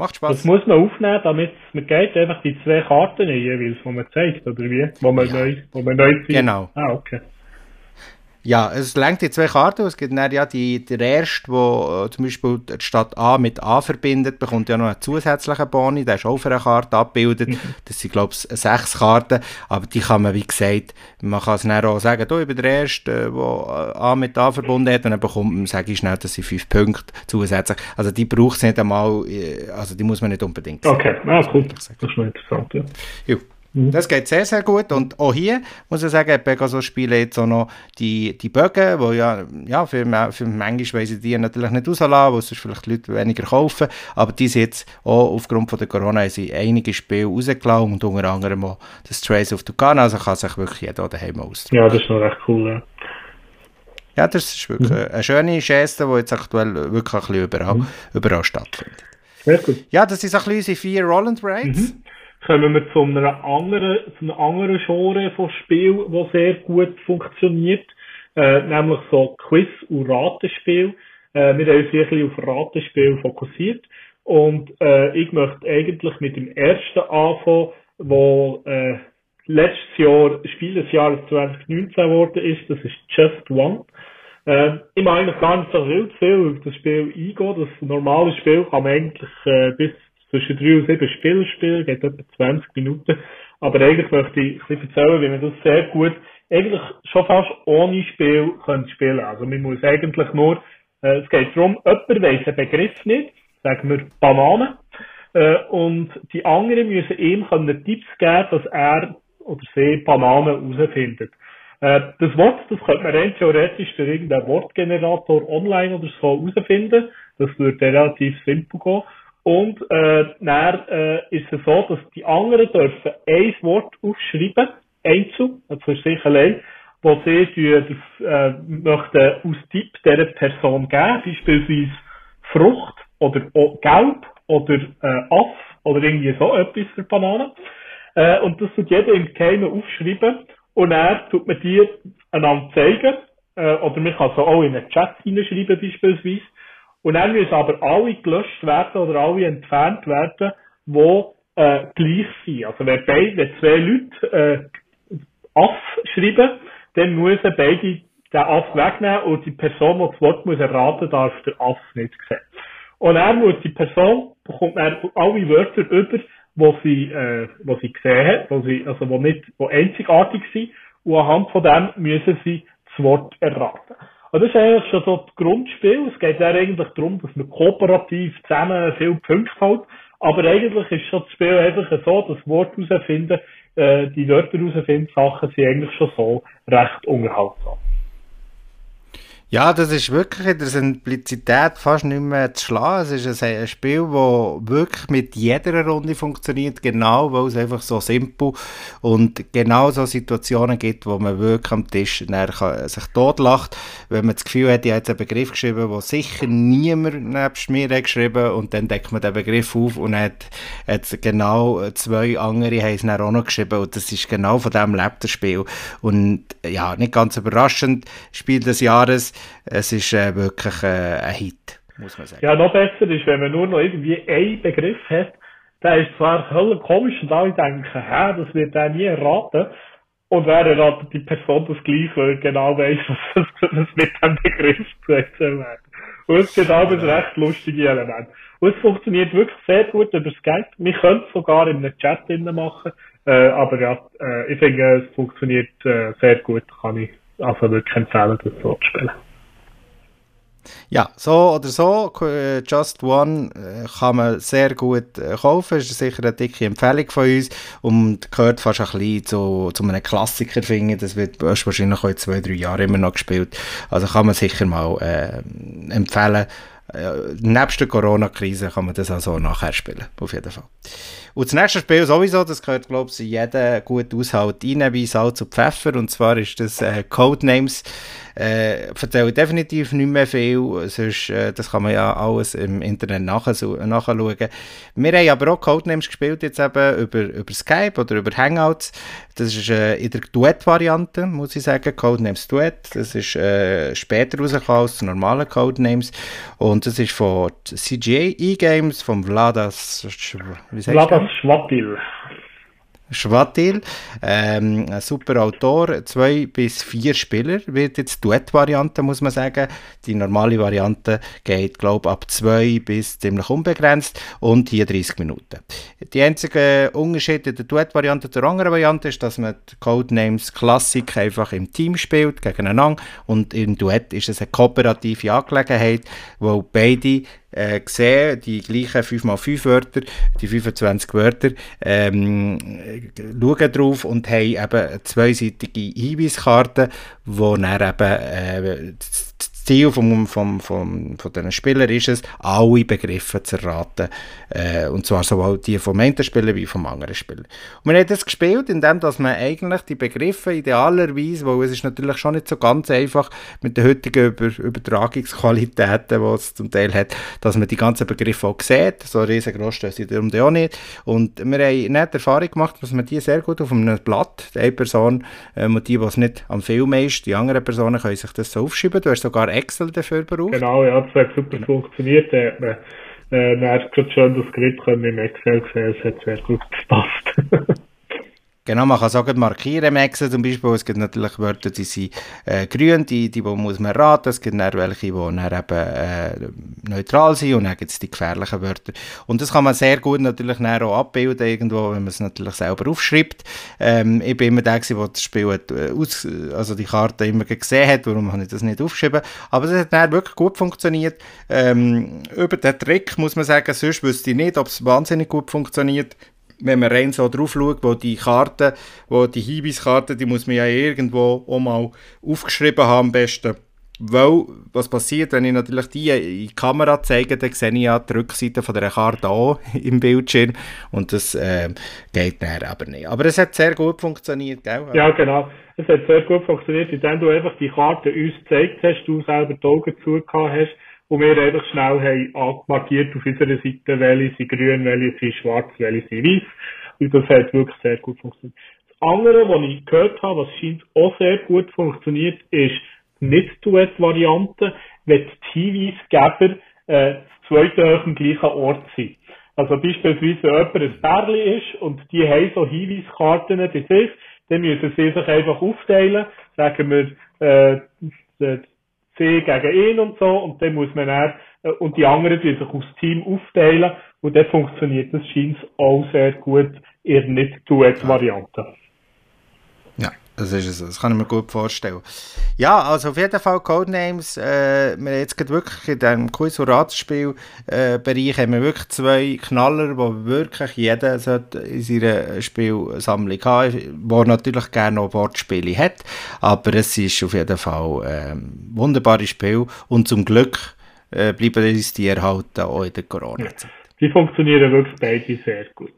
Macht Spaß. Das muss man aufnehmen, damit man geht einfach die zwei Karten jeweils, die man zeigt, oder wie? Wo man ja. neu, wo man neu zieht. Genau. Ah, okay. Ja, es lenkt die zwei Karten. Es gibt dann ja die, der erste, wo äh, zum Beispiel die Stadt A mit A verbindet, bekommt ja noch einen zusätzlichen Boni. Der ist auch für eine Karte abgebildet. Mhm. Das sind, glaube ich, sechs Karten. Aber die kann man, wie gesagt, man kann es dann auch sagen, oh, ich bin der Erste, der äh, A mit A verbunden hat. Und dann bekommt man, sage ich schnell, das sind fünf Punkte zusätzlich. Also die braucht es nicht einmal, äh, also die muss man nicht unbedingt sehen. Okay, ja, gut. Das ist schon interessant, ja. ja. Mhm. Das geht sehr, sehr gut. Und auch hier muss ich sagen, Pegasus spielen jetzt auch noch die, die Bögen, die ja, ja für, für manchmal weiss ich die natürlich nicht rauslassen, weil sonst vielleicht die Leute weniger kaufen. Aber die sind jetzt auch aufgrund von der Corona haben sie einige Spiele rausgelassen und unter anderem auch das Trace of Tucana. Also kann sich wirklich jeder daheim ausdrücken. Ja, das ist noch recht cool. Ja. Ja, das ist wirklich mhm. eine schöne Geste, die jetzt aktuell wirklich ein bisschen überall, mhm. überall stattfindet. Sehr gut. Ja, das sind ein bisschen unsere vier Roland Raids. Mhm kommen wir zu einer anderen, zu einer anderen Genre von Spiel, das sehr gut funktioniert, äh, nämlich so Quiz- und Ratespiel. Äh, wir haben uns bisschen auf Ratespiel fokussiert und äh, ich möchte eigentlich mit dem ersten anfangen, wo äh, letztes Jahr Spiel des Jahres 2019 geworden ist, das ist Just One. Äh, ich meine eigentlich gar nicht so viel, viel auf das Spiel eingehen. Das normale Spiel kann man eigentlich äh, bis zwischen drei und sieben Spieler spielen, geht etwa 20 Minuten. Aber eigentlich möchte ich ein bisschen erzählen, wie man das sehr gut, eigentlich schon fast ohne Spiel können spielen. Also man muss eigentlich nur, äh, es geht darum, jemand weiss einen Begriff nicht, sagen wir Banane, äh, und die anderen müssen ihm können Tipps geben, dass er oder sie Bananen herausfindet. Äh, das Wort, das könnte man rein theoretisch durch irgendeinen Wortgenerator online oder so herausfinden. Das würde relativ simpel gehen. Und äh, dann äh, ist es so, dass die anderen dürfen ein Wort aufschreiben, einzeln, also für sich allein, wo sie die, äh, möchten aus Tipp dieser Person geben, beispielsweise Frucht oder Gelb oder äh, Aff oder irgendwie so etwas für Bananen. Äh, und das tut jeder im Geheimen aufschreiben und dann tut man die einander zeigen. Äh, oder man kann es auch in einen Chat hineinschreiben beispielsweise. Und dann müssen aber alle gelöscht werden oder alle entfernt werden, die äh, gleich sind. Also wenn, beide, wenn zwei Leute äh, Aff schreiben, dann müssen beide den Aff wegnehmen und die Person, die das Wort muss erraten darf der Aff nicht sehen. Und dann muss die Person, bekommt dann alle Wörter über, die sie, äh, wo sie gesehen hat, wo sie, also wo nicht, wo einzigartig sind, und anhand von dem müssen sie das Wort erraten. Und das ist eigentlich schon so das Grundspiel. Es geht ja eigentlich darum, dass man kooperativ zusammen viele Punkte hält. Aber eigentlich ist schon das Spiel einfach so, das Wort herausfinden, äh, die Wörter herausfinden, Sachen sind eigentlich schon so recht unterhaltsam. Ja, das ist wirklich in der Simplizität fast nicht mehr zu schlagen. Es ist ein, Spiel, das wirklich mit jeder Runde funktioniert, genau, weil es einfach so simpel und genau so Situationen gibt, wo man wirklich am Tisch kann, sich totlacht, wenn man das Gefühl hat, ich habe jetzt einen Begriff geschrieben, den sicher niemand nebst mir hat geschrieben und dann deckt man den Begriff auf und hat, hat genau zwei andere haben es dann auch noch geschrieben und das ist genau von dem lebt das Spiel. Und ja, nicht ganz überraschend, Spiel des Jahres, es ist äh, wirklich äh, ein Hit, muss man sagen. Ja, noch besser ist, wenn man nur noch irgendwie einen Begriff hat, der ist zwar völlig komisch und alle denken, hä, das wird er nie erraten. Und wer erratet die Person das gleich, weil genau weiss, was das mit dem Begriff zu erzählen wird. Und es gibt auch ein recht lustige Element. Und es funktioniert wirklich sehr gut über Skype. Wir können es sogar in einem Chat drinnen machen. Äh, aber ja, äh, ich finde, es funktioniert äh, sehr gut. Kann ich also wirklich empfehlen, das so zu spielen. Ja, so oder so, äh, Just One äh, kann man sehr gut äh, kaufen, ist sicher eine dicke Empfehlung von uns und gehört fast ein bisschen zu, zu einem Klassiker, finde Das wird wahrscheinlich auch in zwei, drei Jahren immer noch gespielt. Also kann man sicher mal äh, empfehlen. Äh, nebst der Corona-Krise kann man das auch so nachher spielen, auf jeden Fall. Und das nächste Spiel sowieso, das gehört, glaube ich, in jeden guten Aushalt rein, wie Salz und Pfeffer, und zwar ist das äh, Codenames äh, erzähle definitiv nicht mehr viel, sonst, äh, das kann man ja alles im Internet nachschauen. Wir haben aber auch Codenames gespielt, jetzt eben über, über Skype oder über Hangouts. Das ist äh, in der Duett-Variante, muss ich sagen, Codenames Duett. Das ist äh, später rausgekommen als die normalen Codenames. Und das ist von CGA E-Games, von Vladas, wie Vladas Schwapil. Schwatil, ähm, ein super Autor, zwei bis vier Spieler wird jetzt Duett-Variante, muss man sagen. Die normale Variante geht, glaube ich, ab zwei bis ziemlich unbegrenzt und hier 30 Minuten. Die einzige Unterschied in der Duett-Variante zur anderen Variante ist, dass man die Codenames Classic einfach im Team spielt, gegeneinander und im Duett ist es eine kooperative Angelegenheit, wo beide äh, gesehen, die gleichen 5x5 Wörter, die 25 Wörter, ähm, schauen drauf und haben eben eine zweiseitige Hinweiskarten, wo dann eben äh, Ziel vom, vom, vom, von diesen Spielern ist es, alle Begriffe zu erraten. Äh, und zwar sowohl die vom einen Spieler wie vom anderen Spieler. Und wir haben das gespielt, indem dass man eigentlich die Begriffe idealerweise, weil es ist natürlich schon nicht so ganz einfach mit den heutigen Über Übertragungsqualitäten, die es zum Teil hat, dass man die ganzen Begriffe auch sieht. So riesengroß ist sie darum auch nicht. Und wir haben nicht die Erfahrung gemacht, dass man die sehr gut auf einem Blatt, die eine Person, ähm, und die, die es nicht am Film ist, die anderen Personen können sich das so aufschreiben. Du hast sogar Excel dafür braucht. Genau, ja, das hat super genau. funktioniert. Da hat man äh, dann gerade schön das Skript im Excel gesehen, es hat sehr gut gepasst. Genau, man kann sagen, markieren Maxen zum Beispiel. Es gibt natürlich Wörter, die sind äh, grün, die, die, die muss man raten. Es gibt dann welche, die dann eben äh, neutral sind und dann gibt es die gefährlichen Wörter. Und das kann man sehr gut natürlich dann auch abbilden irgendwo, wenn man es natürlich selber aufschreibt. Ähm, ich bin immer der, der das Spiel hat, äh, aus, also die Karte immer gesehen hat, warum habe ich das nicht aufgeschrieben. Aber es hat dann wirklich gut funktioniert. Ähm, über den Trick muss man sagen, sonst wüsste ich nicht, ob es wahnsinnig gut funktioniert wenn man rein so drauf schaut, wo die Karten, wo die Hinweiskarten, die muss man ja irgendwo auch mal aufgeschrieben haben am besten. Weil, was passiert, wenn ich natürlich die in die Kamera zeige, dann sehe ich ja die Rückseite von der Karte auch im Bildschirm und das äh, geht dann aber nicht. Aber es hat sehr gut funktioniert, gell? Ja, genau. Es hat sehr gut funktioniert, indem du einfach die Karte uns gezeigt hast, du selber die Augen zugehört hast und wir einfach schnell haben angemarkiert auf unserer Seite, welche sind grün, welche sind schwarz, welche sind weiß. Und das hat wirklich sehr gut funktioniert. Das andere, was ich gehört habe, was scheint auch sehr gut funktioniert, ist die Nicht-Duett-Variante, wenn die Hinweisgeber äh, zweite am gleichen Ort sind. Also beispielsweise, wenn jemand ein Bärli ist und die haben so Hinweiskarten bei sich, dann müssen sie sich einfach aufteilen. Sagen wir, äh, C gegen ihn und so, und dann muss man dann, äh, und die anderen die sich aus Team aufteilen, und dann funktioniert das scheint auch sehr gut in Nicht-Duett-Variante. Ja, das ist es. Das kann ich mir gut vorstellen. Ja, also auf jeden Fall Codenames. Äh, wir haben jetzt wirklich in diesem Quiz- und Ratsspiel-Bereich äh, wirklich zwei Knaller, die wirklich jeder in seiner Spielsammlung haben der natürlich gerne noch Wortspiele hat. Aber es ist auf jeden Fall äh, ein wunderbares Spiel und zum Glück äh, bleiben uns die erhalten auch in der Corona-Zeit. Die funktionieren wirklich beide sehr gut.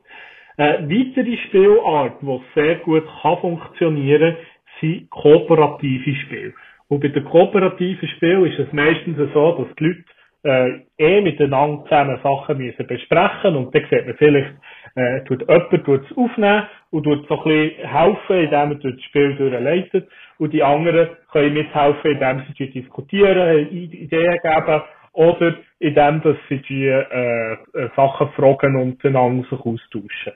Eine weitere Spielart, die sehr gut kann funktionieren kann, sind kooperative Spiele. Und bei den kooperativen Spielen ist es meistens so, dass die Leute äh, eh miteinander zusammen Sachen müssen besprechen und dann sieht man vielleicht, äh, tut jemand tut es aufnehmen und tut so ein bisschen helfen, indem er das Spiel durchleitet und die anderen können mithelfen, indem sie diskutieren, Ideen geben oder indem sie die äh, äh Sachen fragen und sich austauschen.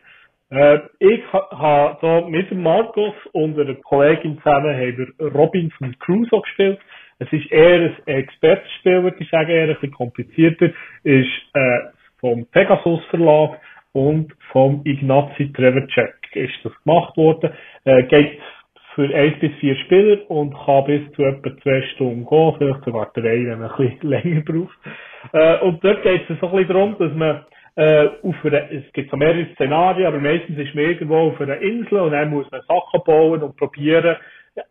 Äh, ich habe da mit dem Markus und einer Kollegin zusammen haben wir Robinson Crusoe gespielt. Es ist eher ein Expertenspiel, würde ich sagen, eher ein bisschen komplizierter. Ist äh, vom Pegasus Verlag und vom Ignazi Trevacek ist das gemacht worden. Äh, geht für eins bis vier Spieler und kann bis zu etwa zwei Stunden gehen, vielleicht sogar drei, wenn man ein bisschen länger braucht. Äh, und dort geht es so ein bisschen darum, dass man äh, auf einer, es gibt so mehrere Szenarien, aber meistens ist man irgendwo auf einer Insel und dann muss man Sachen bauen und probieren,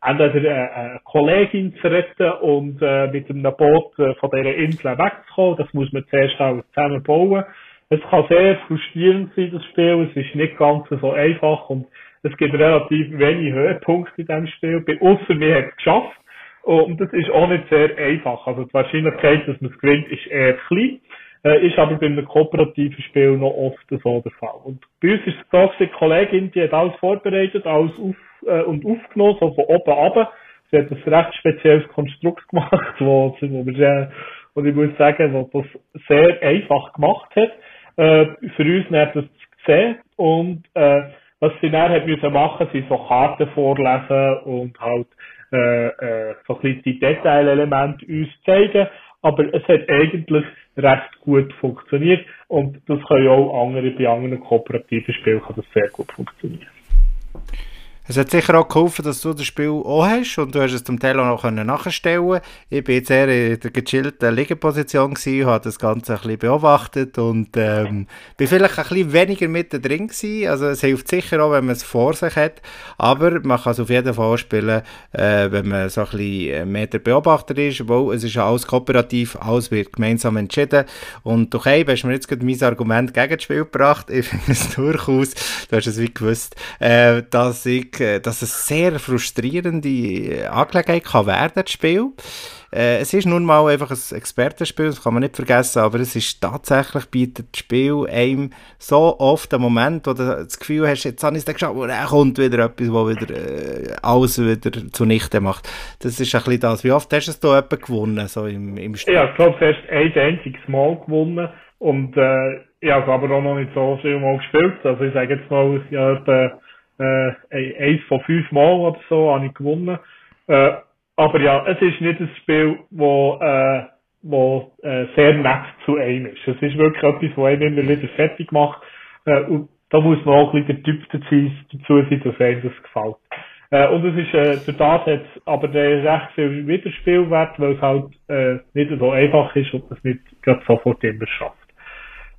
entweder eine, eine Kollegin zu retten und äh, mit einem Boot äh, von dieser Insel wegzukommen. Das muss man zuerst auch zusammen bauen. Es kann sehr frustrierend sein, das Spiel. Es ist nicht ganz so einfach und es gibt relativ wenig Höhepunkte in diesem Spiel. Außer wir haben es geschafft. Und das ist auch nicht sehr einfach. Also die Wahrscheinlichkeit, dass man es gewinnt, ist eher klein. Äh, ist aber bei einem kooperativen Spiel noch oft so der Fall. Und bei uns ist es so, die Kollegin, die hat alles vorbereitet, alles auf, äh, und aufgenommen, so von oben runter. Sie hat ein recht spezielles Konstrukt gemacht, wo, wo, wir, äh, und ich muss sagen, wo das sehr einfach gemacht hat. Äh, für uns hat das gesehen und äh, was sie dann hat müssen machen, sind so Karten vorlesen und halt äh, äh, so ein bisschen die Detailelemente uns zeigen. Aber es hat eigentlich recht gut funktioniert und das können auch andere, bei anderen kooperativen Spielen kann das sehr gut funktionieren. Es hat sicher auch geholfen, dass du das Spiel auch hast und du hast es zum Teil auch noch nachstellen Ich bin jetzt eher in der gechillten Liegeposition und habe das Ganze ein bisschen beobachtet und ähm, bin vielleicht ein bisschen weniger mit drin gewesen. Also es hilft sicher auch, wenn man es vor sich hat, aber man kann es auf jeden Fall spielen, äh, wenn man so ein bisschen mehr der Beobachter ist, weil es ist ja alles kooperativ, alles wird gemeinsam entschieden und okay, hast mir jetzt gerade mein Argument gegen das Spiel gebracht. Ich finde es durchaus, du hast es wie gewusst, äh, dass ich dass es sehr frustrierende Angelegenheit kann werden, das Spiel. Äh, es ist nun mal einfach ein Expertenspiel, das kann man nicht vergessen, aber es ist tatsächlich, bietet das Spiel einem so oft einen Moment, wo du das Gefühl hast, jetzt habe ich es geschafft, und kommt wieder etwas, wo wieder äh, alles wieder zunichte macht. Das ist ein bisschen das. Wie oft hast du es da gewonnen, so im, im Spiel? Ja, ich glaube, du hast ein einziges Mal gewonnen und äh, ich habe aber auch noch nicht so viel Mal gespielt. Also ich sage jetzt mal, ja, etwa äh, eins von fünf Mal oder so habe ich gewonnen. Äh, aber ja, es ist nicht ein Spiel, wo, äh, wo äh, sehr nett zu einem ist. Es ist wirklich etwas, das einen immer wieder fertig macht. Äh, und da muss man auch ein bisschen der Typ dazu sein, dass einem das gefällt. Äh, und es ist, äh, der Tat hat aber der recht viel Wiederspielwert, weil es halt äh, nicht so einfach ist und man es nicht sofort immer schafft.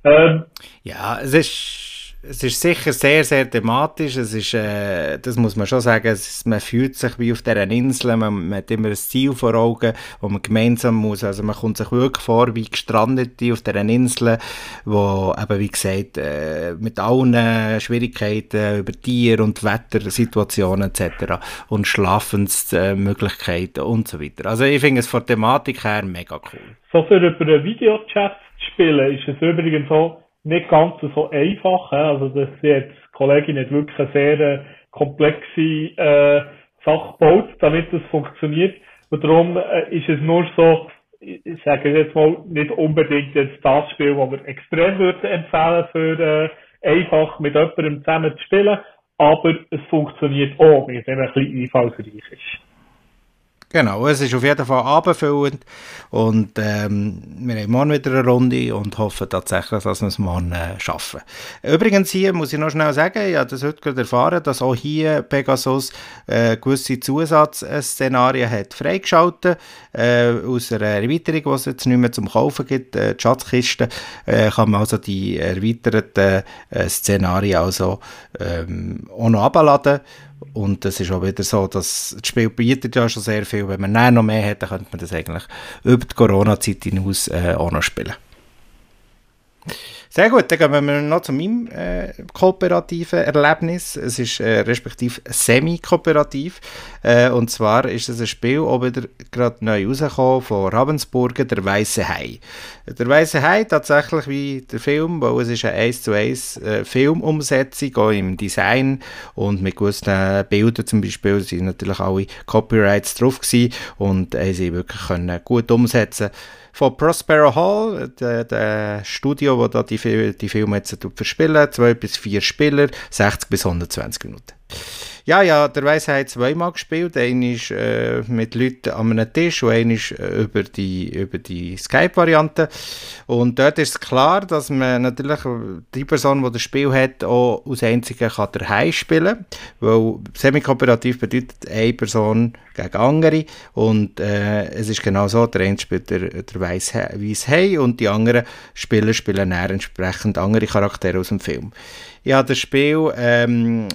Ähm, ja, es ist es ist sicher sehr, sehr thematisch. Es ist, äh, das muss man schon sagen, ist, man fühlt sich wie auf dieser Insel, man, man, hat immer ein Ziel vor Augen, wo man gemeinsam muss. Also man kommt sich wirklich vor wie Gestrandete auf dieser Insel, wo eben, wie gesagt, äh, mit allen Schwierigkeiten über Tier- und Wettersituationen etc. und Schlafensmöglichkeiten und so weiter. Also ich finde es von der Thematik her mega cool. So für über einen Videochat zu spielen, ist es übrigens so, nicht ganz so einfach. Also das jetzt die Kollegin hat wirklich eine sehr äh, komplexe äh, Sache gebaut, damit das funktioniert. Und darum äh, ist es nur so, ich sage jetzt mal, nicht unbedingt jetzt das Spiel, das wir extrem würden empfehlen für äh, einfach mit jemandem zusammen zu spielen, aber es funktioniert auch, wenn es ein bisschen einfallsreich ist. Genau, es ist auf jeden Fall abendfüllend. Und ähm, wir haben morgen wieder eine Runde und hoffen tatsächlich, dass wir es morgen äh, schaffen. Übrigens hier muss ich noch schnell sagen, ich habe das heute gerade erfahren, dass auch hier Pegasus äh, gewisse Zusatzszenarien hat freigeschaltet äh, aus einer Erweiterung, die es jetzt nicht mehr zum Kaufen gibt, äh, die Schatzkiste, äh, kann man also die erweiterten äh, Szenarien also ähm, auch noch abladen und es ist auch wieder so, dass das Spiel bietet ja schon sehr viel. Wenn man näher noch mehr dann könnte man das eigentlich über die Corona-Zeit hinaus äh, auch noch spielen. Sehr gut, dann gehen wir noch zu meinem äh, kooperativen Erlebnis. Es ist äh, respektive semi-kooperativ. Äh, und zwar ist es ein Spiel, wieder gerade neu rausgekommen von Ravensburger, der Weiße Hai. Der Weiße Hai tatsächlich wie der Film, weil es ist eine 1 zu 1 äh, Filmumsetzung, auch im Design und mit gewissen Bildern zum Beispiel sind natürlich alle Copyrights drauf gewesen und äh, sie wirklich können gut umsetzen von Prospero Hall, der, Studio, wo da die, die Filme jetzt verspielen. Zwei bis vier Spieler, 60 bis 120 Minuten. Ja, ja, der Weiss hat zweimal gespielt. Einer ist äh, mit Leuten an einem Tisch und einer ist äh, über die, über die Skype-Variante. Und dort ist klar, dass man natürlich die Person, die das Spiel hat, auch aus einzigen kann daheim spielen Weil semi-kooperativ bedeutet eine Person gegen andere. Und äh, es ist genau so, der eine spielt der, der Weiss Hai und die anderen Spieler spielen dann entsprechend andere Charaktere aus dem Film. Ich habe das Spiel ähm,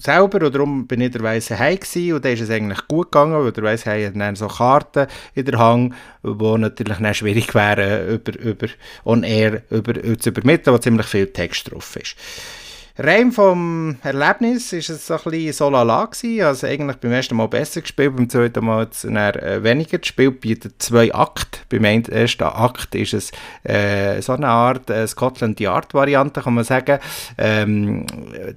selber, und darum bin ich der Weiße Hai gewesen, und da ist es eigentlich gut gegangen, weil der Weiße Hai hat dann so Karten in der Hand, die natürlich dann schwierig wären, über, über on-air über, zu übermitteln, wo ziemlich viel Text drauf ist. Rein vom Erlebnis war es so ein bisschen so lala. Also eigentlich beim ersten Mal besser gespielt, beim zweiten Mal jetzt äh, weniger. Das Spiel bietet zwei Akte. Beim ersten Akt ist es äh, so eine Art äh, Scotland Yard Variante, kann man sagen. Ähm,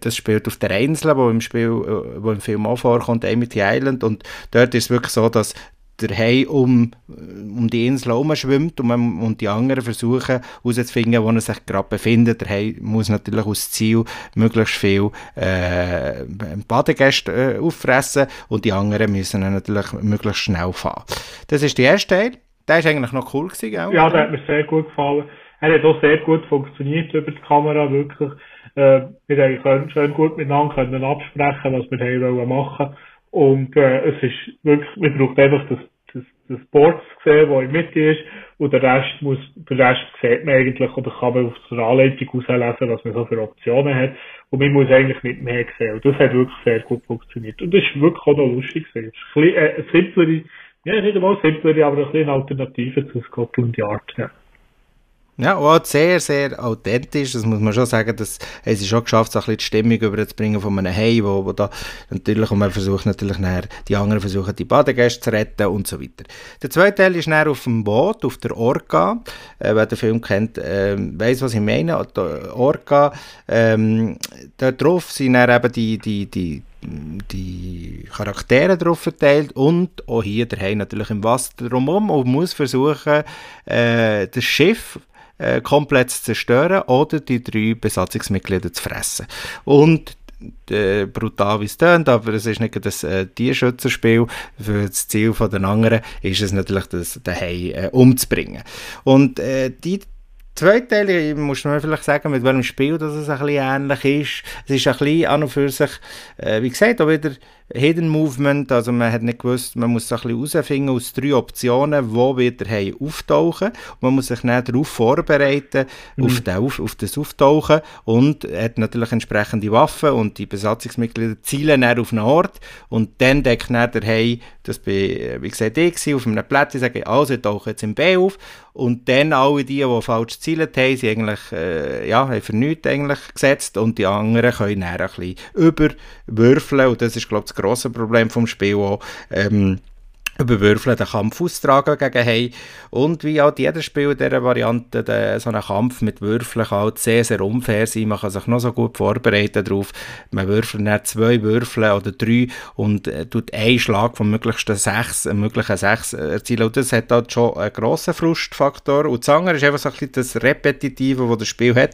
das spielt auf der Insel, wo im Spiel, äh, wo im Film auch vorkommt, Amity Island. Und dort ist es wirklich so, dass der Hai um, um die Insel herumschwimmt und, und die anderen versuchen herauszufinden, wo er sich gerade befindet. Der Hai muss natürlich aus Ziel möglichst viel äh, Badegäste äh, auffressen und die anderen müssen natürlich möglichst schnell fahren. Das ist der erste Teil. Der war eigentlich noch cool. Gewesen, auch, ja, der hat mir sehr gut gefallen. Er hat auch sehr gut funktioniert über die Kamera, wirklich. Äh, wir können schön gut miteinander können absprechen, was wir haben machen wollen. Und äh, es ist wirklich, man braucht einfach das, das, das Board zu sehen, das in der Mitte ist. Und der Rest muss, der Rest sieht man eigentlich oder kann man aus der Anleitung herauslesen, was man so für Optionen hat. Und man muss eigentlich nicht mehr sehen. Und das hat wirklich sehr gut funktioniert. Und das ist wirklich auch noch lustig gewesen. Es ist ein bisschen, äh, simplere, ja, nicht einmal simplere, aber ein bisschen Alternative zu Scotland Yard, ja. Ja, auch sehr, sehr authentisch, das muss man schon sagen, dass es ist schon geschafft, so ein bisschen die Stimmung überzubringen von einem Hey, wo, wo da natürlich, und man versucht natürlich nachher, die anderen versuchen, die Badegäste zu retten und so weiter. Der zweite Teil ist dann auf dem Boot, auf der Orca, äh, wer den Film kennt, äh, weiss, was ich meine, die Orca, ähm, da drauf sind dann eben die, die, die die Charaktere drauf verteilt und auch hier Hai natürlich im Wasser drumherum und muss versuchen, äh, das Schiff äh, komplett zu zerstören oder die drei Besatzungsmitglieder zu fressen. Und äh, brutal wie es tönt, aber es ist nicht das äh, Tierschützerspiel. Für das Ziel von den anderen ist es natürlich, das, Hai äh, umzubringen. Und äh, die zwei Teile, muss man vielleicht sagen, mit welchem Spiel das es ein bisschen ähnlich ist. Es ist ein bisschen an und für sich, äh, wie gesagt, auch wieder Hidden Movement, also man hat nicht gewusst, man muss so ein bisschen herausfinden aus drei Optionen, wo wird der Hai auftauchen und man muss sich dann darauf vorbereiten, mhm. auf, den, auf, auf, das Auftauchen und hat natürlich entsprechende Waffen und die Besatzungsmitglieder zielen dann auf einen Ort und dann deckt dann der Hai, das bin, wie gesagt, ich auf einem Plätzchen, sagen, also ich tauche jetzt im B auf und dann alle die, die falsch zielt haben, sind eigentlich, äh, ja, haben für nichts eigentlich gesetzt und die anderen können dann ein bisschen überwürfeln und das ist, glaube ich, das grosse Problem vom Spiel auch. Ähm, überwürfeln, den Kampf austragen gegen Hai. Und wie halt jeder Spiel in dieser Variante, der, so ein Kampf mit Würfeln kann halt sehr, sehr unfair sein. Man kann sich noch so gut vorbereiten darauf. Man würfelt dann zwei Würfel oder drei und äh, tut einen Schlag von möglichsten sechs, äh, möglichen sechs erzielen. Und das hat halt schon einen grossen Frustfaktor. Und das andere ist einfach so ein bisschen das Repetitive, das das Spiel hat.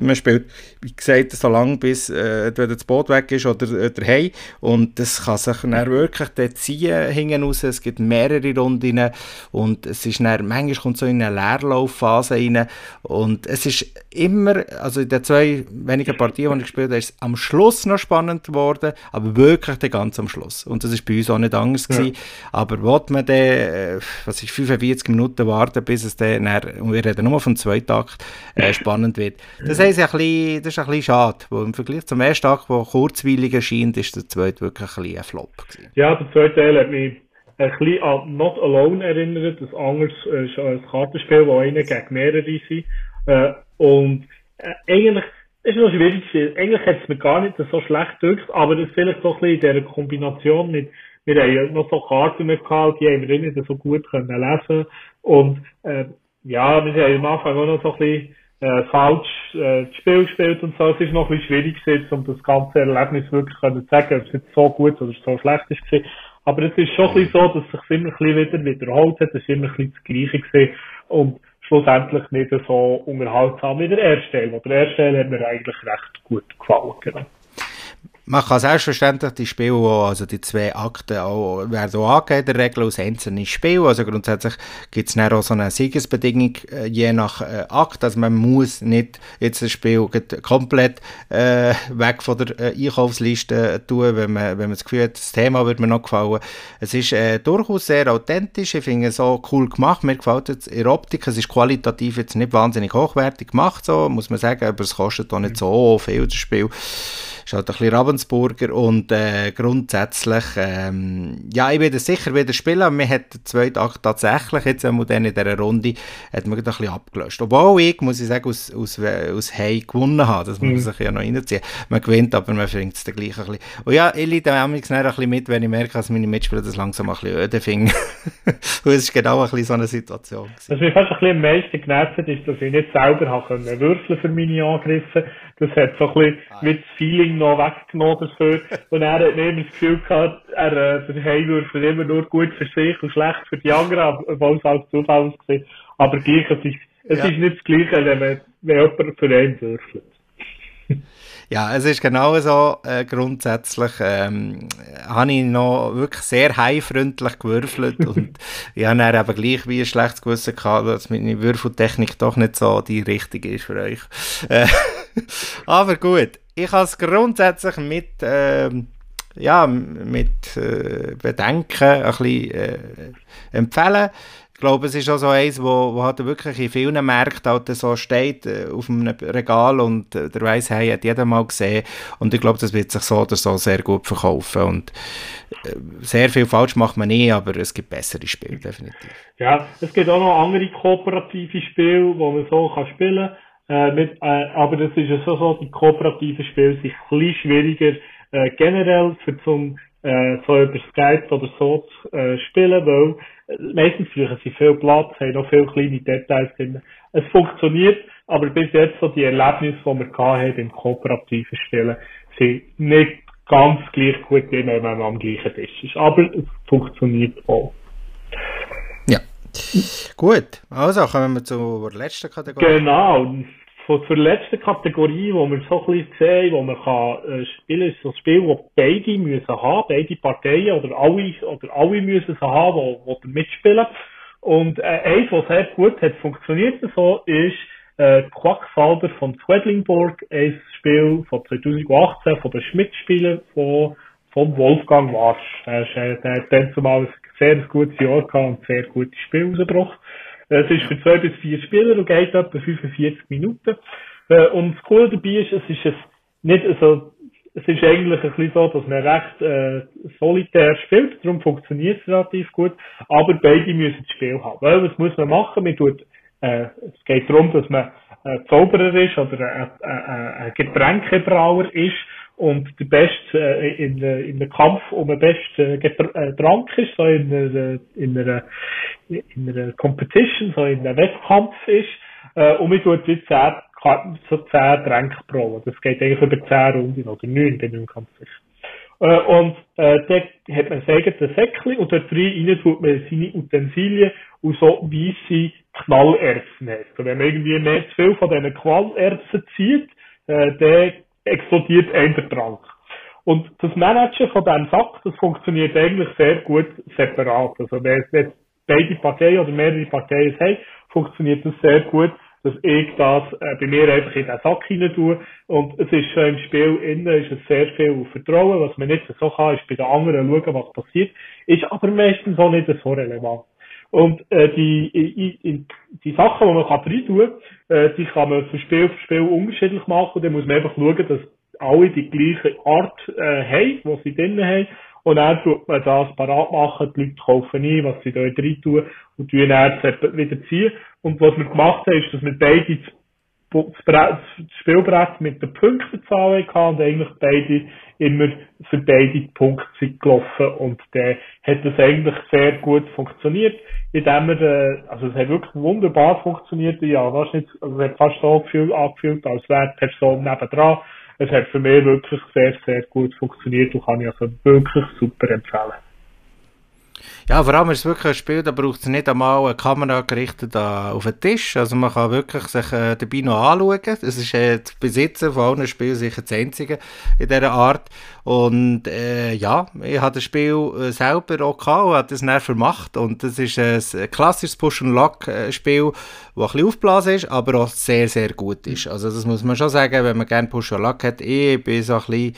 Man spielt, wie gesagt, so lange, bis äh, das Boot weg ist oder äh, der Hai. Und das kann sich dann wirklich ziehen hinten raus es gibt mehrere Runden und es ist dann, manchmal kommt so in eine Leerlaufphase rein und es ist immer, also in den zwei wenigen Partien, die ich gespielt habe, ist es am Schluss noch spannend geworden, aber wirklich ganz am Schluss und das ist bei uns auch nicht anders ja. gewesen, aber wollte man dann, äh, was ist 45 Minuten warten, bis es dann, und wir reden nur vom zweiten Tag, äh, spannend wird. Das, heisst, ein bisschen, das ist ein bisschen schade, weil im Vergleich zum ersten Tag, der kurzweilig erscheint, ist der zweite wirklich ein, bisschen ein Flop gewesen. Ja, der zweite Teil hat mich ein bisschen an Not Alone erinnert, ein anderes äh, ein Kartenspiel, wo einer gegen mehrere sind. Äh, und äh, eigentlich, ist noch schwierig, eigentlich hat es mir gar nicht so schlecht gedrückt, aber das vielleicht so ein bisschen in dieser Kombination mit, wir haben ja noch so Karten mit gehabt, die haben wir nicht so gut können lesen und äh, ja, wir haben am Anfang auch noch so ein bisschen äh, falsch äh, das Spiel gespielt und so. Es ist noch ein bisschen schwierig gewesen, um das ganze Erlebnis wirklich zu sagen, ob es jetzt so gut oder so schlecht ist gewesen. Aber es ist schon ein so, dass sich immer ein bisschen wieder wiederholt hat. Es ist immer ein bisschen das Gleiche gewesen. Und schlussendlich nicht so unterhaltsam wie der erste Teil. Der erste Teil hat mir eigentlich recht gut gefallen. Genau. Man kann selbstverständlich die Spiele auch, also die zwei Akte auch, werden auch angegeben, der Regel aus einzelnen Spielen. Also grundsätzlich gibt es dann auch so eine Siegesbedingung äh, je nach äh, Akt. Also man muss nicht jetzt das Spiel komplett äh, weg von der äh, Einkaufsliste tun, wenn man, wenn man das Gefühl hat, das Thema würde mir noch gefallen. Es ist äh, durchaus sehr authentisch. Ich finde es auch cool gemacht. Mir gefällt es in Optik. Es ist qualitativ jetzt nicht wahnsinnig hochwertig gemacht, so, muss man sagen, aber es kostet auch nicht so viel, das Spiel ist halt ein bisschen Ravensburger und äh, grundsätzlich, ähm, ja, ich werde sicher wieder spielen, aber mir hat der zweite Akt tatsächlich jetzt einmal in dieser Runde hat man ein bisschen abgelöst. Obwohl ich, muss ich sagen, aus, aus, aus Hey gewonnen habe, das muss man mhm. sich ja noch reinziehen. Man gewinnt, aber man fängt es dann gleich ein bisschen. Und ja, ich leide auch ein bisschen mit, wenn ich merke, dass meine Mitspieler das langsam ein bisschen öde finden. und es ist genau ein bisschen so eine Situation. Was mich fast ein bisschen am meisten genervt ist, dass ich nicht selber habe würfeln für meine Angriffe. Das hat so ein bisschen ah, mit das Feeling noch weggenommen dafür. Und er hat nicht das Gefühl gehabt, er, äh, der Heimwürfel immer nur gut für sich und schlecht für die anderen, obwohl es als Zufall war. Aber gleich, es ist, es ja. ist nicht das Gleiche, wenn, man, wenn jemand für einen würfelt. Ja, es ist genau so. Äh, grundsätzlich ähm, habe ich noch wirklich sehr heimfreundlich gewürfelt und ich habe dann eben gleich wie ein schlechtes Gewissen gehabt, dass meine Würfeltechnik doch nicht so die richtige ist für euch. Äh, aber gut, ich kann es grundsätzlich mit, äh, ja, mit äh, Bedenken ein bisschen äh, empfehlen. Ich glaube, es ist auch so eins, wo, wo halt wirklich in vielen Märkten halt so steht, äh, auf einem Regal und äh, der weiss, hey, hat jeder mal gesehen. Und ich glaube, das wird sich so oder so sehr gut verkaufen. Und äh, sehr viel falsch macht man nie, aber es gibt bessere Spiele, definitiv. Ja, es gibt auch noch andere kooperative Spiele, die man so kann spielen kann. Äh, mit, äh, aber das ist ja so, so, die kooperativen Spiele sind ein bisschen schwieriger äh, generell für zum äh, so über Skype oder so zu äh, spielen, weil äh, meistens brauchen sie viel Platz, haben noch viele kleine Details drin. Es funktioniert, aber bis jetzt so die Erlebnisse, die wir hatten im kooperativen Spielen, sind nicht ganz gleich gut, wie wenn man am gleichen Tisch ist. Aber es funktioniert auch. Gut, also kommen wir zur letzten Kategorie. Genau, von zur letzten Kategorie, wo wir so ein bisschen sehen, wo man kann äh, spielen, ist so ein Spiel, wo beide müssen haben, beide Parteien oder alle, oder alle müssen es haben, wo, wo mitspielen. Und äh, eins, was sehr gut hat funktioniert so, ist äh, Quackfalder von Quedlingborg, ein Spiel von 2018 von den Schmidt-Spielen von, von Wolfgang Warsch. Der, ist, äh, der hat dann zumal ein sehr gutes Jahr gehabt und sehr gutes Spiel rausgebracht. Es ist für zwei bis vier Spieler und geht etwa 45 Minuten. Äh, und das Coole dabei ist, es ist es nicht so, es ist eigentlich ein bisschen so, dass man recht äh, solitär spielt, darum funktioniert es relativ gut, aber beide müssen das Spiel haben. Weil, was muss man machen? Man tut, äh, es geht darum, dass man äh, Zauberer ist oder ein, ein, ein Getränkebrauer ist und der Beste äh, in, in einem Kampf um den besten äh, Trank ist, so in einer, in einer, in einer Competition, so in einem Wettkampf ist, äh, und wir tun jetzt 10, so 10 Tränke proben. Das geht eigentlich über 10 Runden oder 9, bin ich mir ganz sicher. Äh, und äh, dort hat man ein eigenes Säckchen und dort rein tut man seine Utensilien und so weisse Knallerbsen. Und wenn man irgendwie mehr zu viel von diesen Knallerbsen zieht, äh, dann explodiert ein der Trank. Und das Managen von diesem Sack, das funktioniert eigentlich sehr gut separat. Also wenn, wenn beide Parteien oder mehrere Parteien haben, funktioniert das sehr gut, dass ich das äh, bei mir einfach in den Sack hinein tue. Und es ist schon im Spiel innen ist es sehr viel Vertrauen. Was man nicht so kann, ist bei den anderen schauen, was passiert. Ist aber meistens auch nicht so relevant. Und äh, die, die, die Sachen, die man kann rein tun äh, die kann man von Spiel für Spiel unterschiedlich machen. Und dann muss man einfach schauen, dass alle die gleiche Art äh, haben, die sie drinnen haben. Und dann tut man das parat machen, die Leute kaufen ein, was sie da rein tun und tun dann wieder ziehen. Und was wir gemacht haben, ist, dass wir beide das Spielbrett mit der Punktezahl hatten und eigentlich beide immer für beide Punkte sind gelaufen und dann hat das eigentlich sehr gut funktioniert, indem wir, äh, also es hat wirklich wunderbar funktioniert, ja, das nicht, also es hat fast so gefühlt, angefühlt, als wäre die Person nebendran. Es hat für mich wirklich sehr, sehr gut funktioniert und kann ich also wirklich super empfehlen. Ja, vor allem ist es wirklich ein Spiel, da braucht es nicht einmal eine Kamera gerichtet auf den Tisch. Also man kann wirklich sich äh, dabei noch anschauen. Es ist äh, das Besitzen von allen Spielen sicher das einzige in dieser Art. Und äh, ja, ich habe das Spiel äh, selber auch gehabt und habe das dann vermacht. Und das ist ein klassisches Push-and-Lock-Spiel, das ein bisschen aufgeblasen ist, aber auch sehr, sehr gut ist. Also das muss man schon sagen, wenn man gerne Push-and-Lock hat. Ich bin so ein bisschen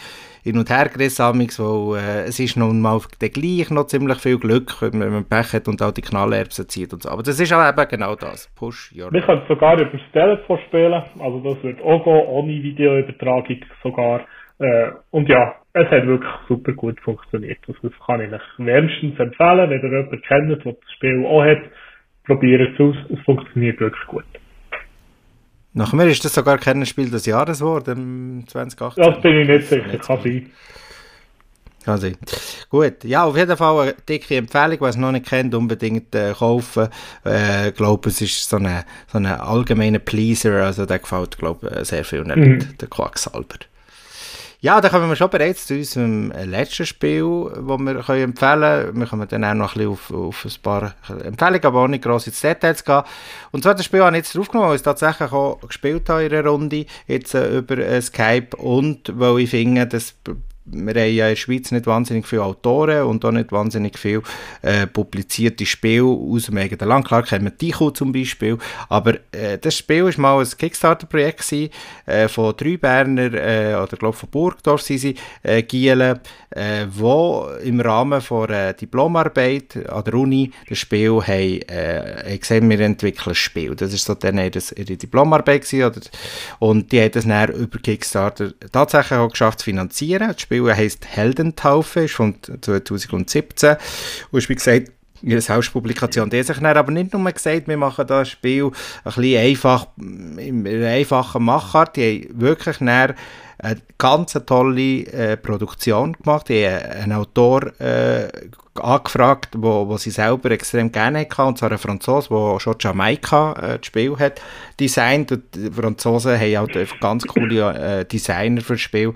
hin und her gerissen, weil äh, es ist nun mal gleich noch ziemlich viel Glück, wenn man Pech hat und auch die Knallerbsen zieht und so. Aber das ist auch eben genau das. Push your Wir können sogar über das Telefon spielen, also das wird auch gehen, ohne Videoübertragung sogar. Äh, und ja, es hat wirklich super gut funktioniert. Also das kann ich euch wärmstens empfehlen, wenn ihr jemanden kennt, der das Spiel auch hat, probiert es aus, es funktioniert wirklich gut. Nach mir ist das sogar kein Spiel des Jahres geworden, 2018. Das bin ich nicht sicher, kann sein. Kann sein. Gut, ja, auf jeden Fall eine dicke Empfehlung, wer es noch nicht kennt, unbedingt äh, kaufen. Äh, ich glaube, es ist so ein so eine allgemeiner Pleaser, also der gefällt, glaube ich, sehr viel, mhm. der Quacksalber. Ja, da kommen wir schon bereits zu unserem äh, letzten Spiel, das wir können empfehlen können. Wir kommen dann auch noch ein bisschen auf, auf ein paar Empfehlungen, aber nicht gross ins Details gehen. Und zwar das Spiel habe ich jetzt draufgenommen, weil ich es tatsächlich auch gespielt habe in einer Runde, jetzt äh, über äh, Skype und weil ich finde, das wir haben ja in der Schweiz nicht wahnsinnig viele Autoren und auch nicht wahnsinnig viele äh, publizierte Spiele aus dem eigenen Land. Klar kennen wir Ticho zum Beispiel, aber äh, das Spiel war mal ein Kickstarter-Projekt äh, von drei Berner, äh, oder glaube von Burgdorf sind sie, äh, Gielen, äh, wo im Rahmen von einer Diplomarbeit an der Uni das Spiel haben, äh, gesehen, wir entwickeln ein Spiel. Das war so dann ihre, ihre Diplomarbeit gewesen, oder, und die haben das dann über Kickstarter tatsächlich auch geschafft zu finanzieren. Das Spiel Spiel heisst Heldentaufe, ist von 2017 und ist wie gesagt ihre Selbstpublikation. Die sich dann aber nicht nur gesagt, wir machen das Spiel ein bisschen einfach, in einer einfachen Machart, die haben wirklich dann eine ganz tolle äh, Produktion gemacht. Die haben einen Autor äh, angefragt, wo, wo sie selber extrem gerne hatte, und zwar ein Franzose, der schon Jamaika äh, das Spiel hat designt. Und die Franzosen haben halt einfach ganz coole äh, Designer für das Spiel.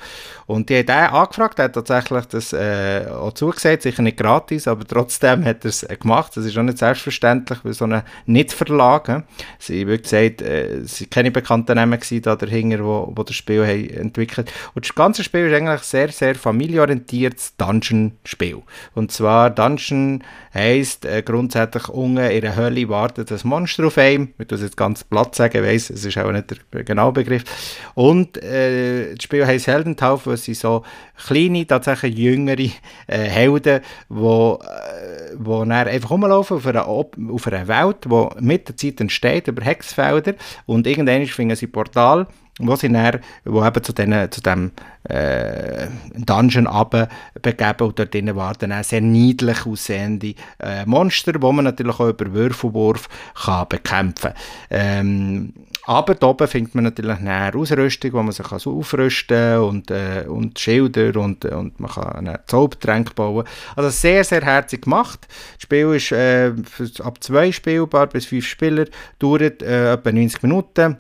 Und die hat auch angefragt, hat tatsächlich das äh, auch zugesagt, sicher nicht gratis, aber trotzdem hat er es gemacht. Das ist auch nicht selbstverständlich bei so einem Nicht-Verlag. Äh. Sie, wie gesagt, äh, sie keine bekannten Namen da dahinter, wo, wo das Spiel haben entwickelt. Und das ganze Spiel ist eigentlich sehr, sehr familienorientiertes Dungeon-Spiel. Und zwar Dungeon heisst äh, grundsätzlich unten in der Hölle wartet ein Monster auf einem. Ich das jetzt ganz platt sagen, weiss, es ist auch nicht der genaue Begriff. Und äh, das Spiel heisst Heldentaufe, weil sie so kleine, tatsächlich jüngere äh, Helden, die äh, wo einfach rumlaufen auf einer, auf einer Welt, die mit der Zeit entsteht, über Hexfelder. Und irgendwann finden sie Portal wo sie dann, wo eben zu, denen, zu dem Dungeon begeben und dort drinnen warten auch sehr niedlich aussehende Monster, die man natürlich auch über Würfelwurf kann bekämpfen ähm, aber da oben findet man natürlich eine Ausrüstung, wo man sich so aufrüsten kann und, äh, und Schilder und, und man kann einen Zaubertränk bauen. Also sehr, sehr herzig gemacht. Das Spiel ist äh, ab zwei spielbar bis fünf Spieler, dauert äh, etwa 90 Minuten.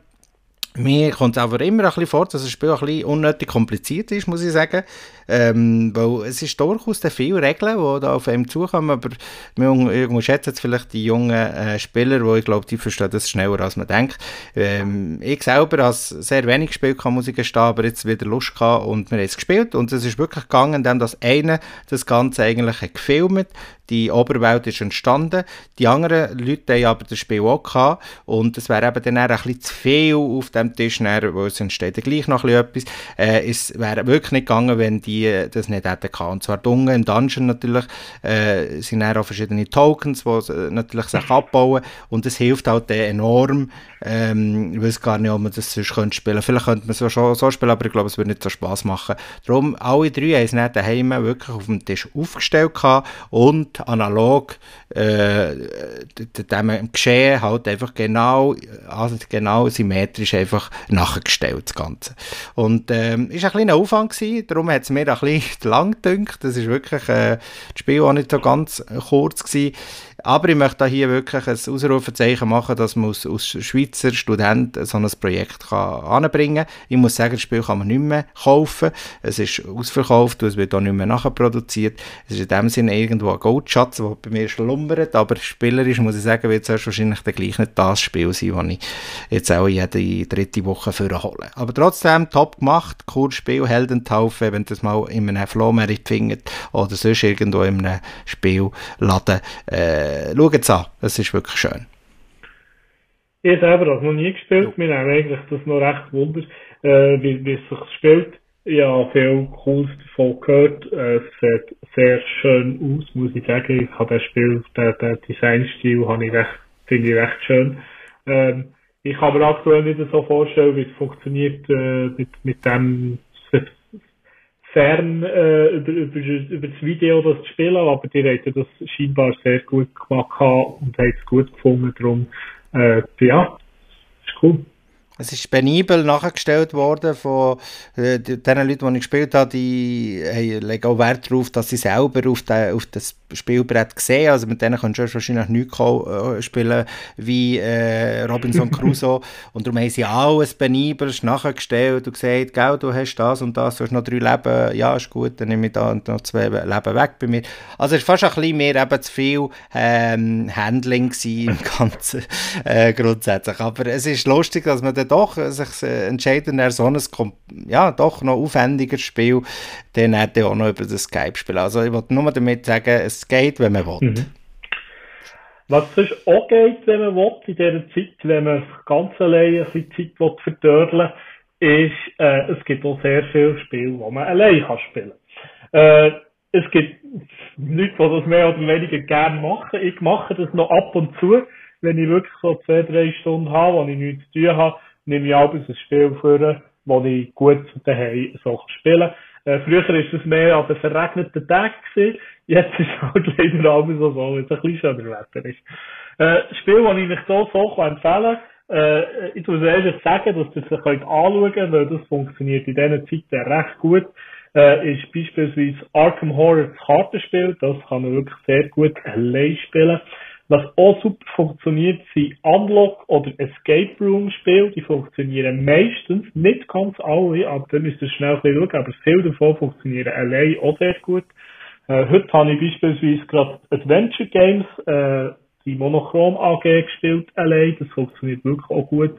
Mir kommt es aber immer ein bisschen vor, dass das Spiel ein bisschen unnötig kompliziert ist, muss ich sagen. Ähm, weil es ist durchaus viele Regeln, die da auf einem zukommen, aber wir unterschätzen jetzt vielleicht die jungen äh, Spieler, die ich glaube, die verstehen das schneller, als man denkt. Ähm, ich selber habe sehr wenig gespielt, kann muss ich gestehen, aber jetzt wieder Lust gehabt und wir haben es gespielt und es ist wirklich gegangen, indem das eine das Ganze eigentlich hat gefilmt die Oberwelt ist entstanden. Die anderen Leute haben aber das Spiel auch gehabt. Und es wäre eben dann ein bisschen zu viel auf dem Tisch, wo es entsteht gleich noch etwas. Äh, es wäre wirklich nicht gegangen, wenn die das nicht hätten gehabt. Und zwar unten im Dungeon natürlich äh, sind auch verschiedene Tokens, die natürlich sich abbauen. Und das hilft halt enorm. Ähm, ich weiß gar nicht, ob man das sonst könnte spielen Vielleicht könnte man es schon so spielen, aber ich glaube, es würde nicht so Spaß machen. Darum, alle drei haben es dann daheim wirklich auf dem Tisch aufgestellt und analog äh, dem Geschehen halt einfach genau, also genau symmetrisch einfach nachgestellt, das Ganze. Und ähm, ist ein kleiner Aufwand gewesen, darum hat es mir ein bisschen lang gedünkt, das ist wirklich, äh, das Spiel auch nicht so ganz kurz gewesen. Aber ich möchte hier wirklich ein Ausrufezeichen machen, dass man aus, Schweizer Studenten so ein Projekt kann anbringen kann. Ich muss sagen, das Spiel kann man nicht mehr kaufen. Es ist ausverkauft und es wird auch nicht mehr nachproduziert. Es ist in dem Sinne irgendwo ein Goldschatz, der bei mir schlummert, aber spielerisch muss ich sagen, wird es wahrscheinlich dann gleich nicht das Spiel sein, das ich jetzt auch jede dritte Woche vorhole. Aber trotzdem, top gemacht, cooles Spiel, Heldentaufe, wenn das mal in einem Flohmerit findet oder sonst irgendwo in einem Spielladen. Äh, Schaut es an, es ist wirklich schön. Ich selber habe noch nie gespielt, ja. mir haben eigentlich das noch recht wunder, äh, wie, wie es sich spielt. Ich habe viel Cooles davon gehört. Äh, es sieht sehr schön aus, muss ich sagen. Ich habe das Spiel, den, den Designstil habe ich recht, finde ich recht schön. Ähm, ich kann mir aktuell nicht so vorstellen, wie es funktioniert äh, mit, mit dem fern äh, über, über, über das Video das zu spielen, aber die haben das scheinbar sehr gut gemacht und haben es gut gefunden. Darum, äh, ja, ist cool. Es ist penibel nachgestellt worden von äh, den Leuten, die ich gespielt habe, die haben, legen auch Wert darauf, dass sie selber auf, den, auf das Spielbrett sehen. Also mit denen kannst du wahrscheinlich nicht äh, spielen wie äh, Robinson Crusoe. und darum haben sie alles penibel nachgestellt und gesagt, Gell, du hast das und das, du hast noch drei Leben, ja, ist gut, dann nehme ich da noch zwei Leben weg bei mir. Also es war fast ein bisschen mehr eben zu viel ähm, Handling im Ganzen äh, grundsätzlich. Aber es ist lustig, dass man dann doch sich äh, entscheidet, er so ein ja, doch noch aufwendiges Spiel dann auch noch über das Skype spielen. Also ich wollte nur damit sagen, es geht, wenn man will. Was sonst auch geht, wenn man will, in dieser Zeit, wenn man ganz allein ein bisschen Zeit will verdörlen ist, äh, es gibt auch sehr viele Spiele, die man allein kann spielen äh, Es gibt Leute, die das mehr oder weniger gerne machen. Ich mache das noch ab und zu, wenn ich wirklich so zwei, drei Stunden habe, wo ich nichts zu tun habe, nehme ich abends ein Spiel vor, wo ich gut daheim so spielen kann. Äh, früher war es mehr an den verregneten Tagen gewesen. Jetzt ist es halt leider abends so, so, wenn es ein bisschen schöner Wetter ist. Äh, das Spiel, das ich euch so, so empfehlen kann, äh, ich muss ehrlich sagen, dass ihr es könnt anschauen könnt, weil das funktioniert in diesen Zeiten recht gut, äh, ist beispielsweise Arkham Horror das Kartenspiel. Das kann man wirklich sehr gut allein spielen. Was auch super funktioniert, sind Unlock- oder Escape Room-Spiele. Die funktionieren meistens, nicht ganz alle, aber dann müsst ihr schnell schauen, aber viele davon funktionieren allein auch sehr gut. Äh, heute habe ich beispielsweise gerade Adventure Games, äh, die Monochrom AG gespielt allein. Das funktioniert wirklich auch gut.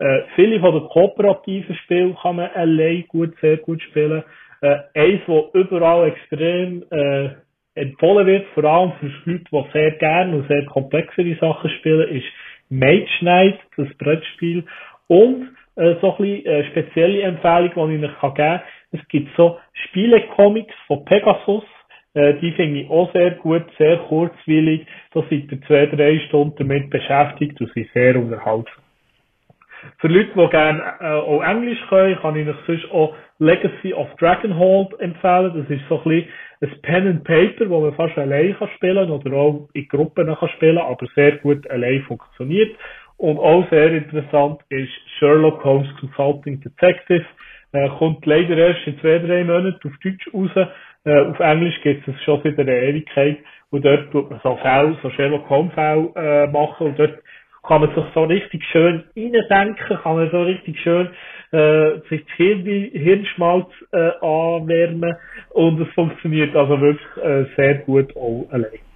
Äh, viele von den kooperativen Spielen kann man allein gut, sehr gut spielen. Äh, eins, das überall extrem äh, empfohlen wird, vor allem für Leute, die sehr gerne und sehr komplexere Sachen spielen, ist Mage Knight, das Brettspiel. Und äh, so ein bisschen äh, spezielle Empfehlung, die ich euch geben kann. Es gibt so Spielecomics von Pegasus. Äh, die finde ich auch sehr gut, sehr kurzwillig. Da seid ihr zwei, drei Stunden damit beschäftigt und sind sehr unterhaltsam. Für Leute, die gerne äh, auch Englisch können, kann ich euch sonst auch Legacy of Dragonhold empfehlen. Das ist so ein bisschen ein Pen and Paper, wo man fast allein kann spielen oder auch in Gruppen kann spielen, aber sehr gut allein funktioniert. Und auch sehr interessant ist Sherlock Holmes Consulting Detective. Äh, kommt leider erst in zwei, drei Monaten auf Deutsch raus. Äh, auf Englisch gibt es schon seit einer Ewigkeit. Und dort tut man so Fälle, so Sherlock Holmes Fälle äh, machen. Und dort kann man sich so richtig schön reindenken, kann man so richtig schön äh, sich das Hirn, Hirnschmalz äh, anwärmen und es funktioniert also wirklich äh, sehr gut auch allein.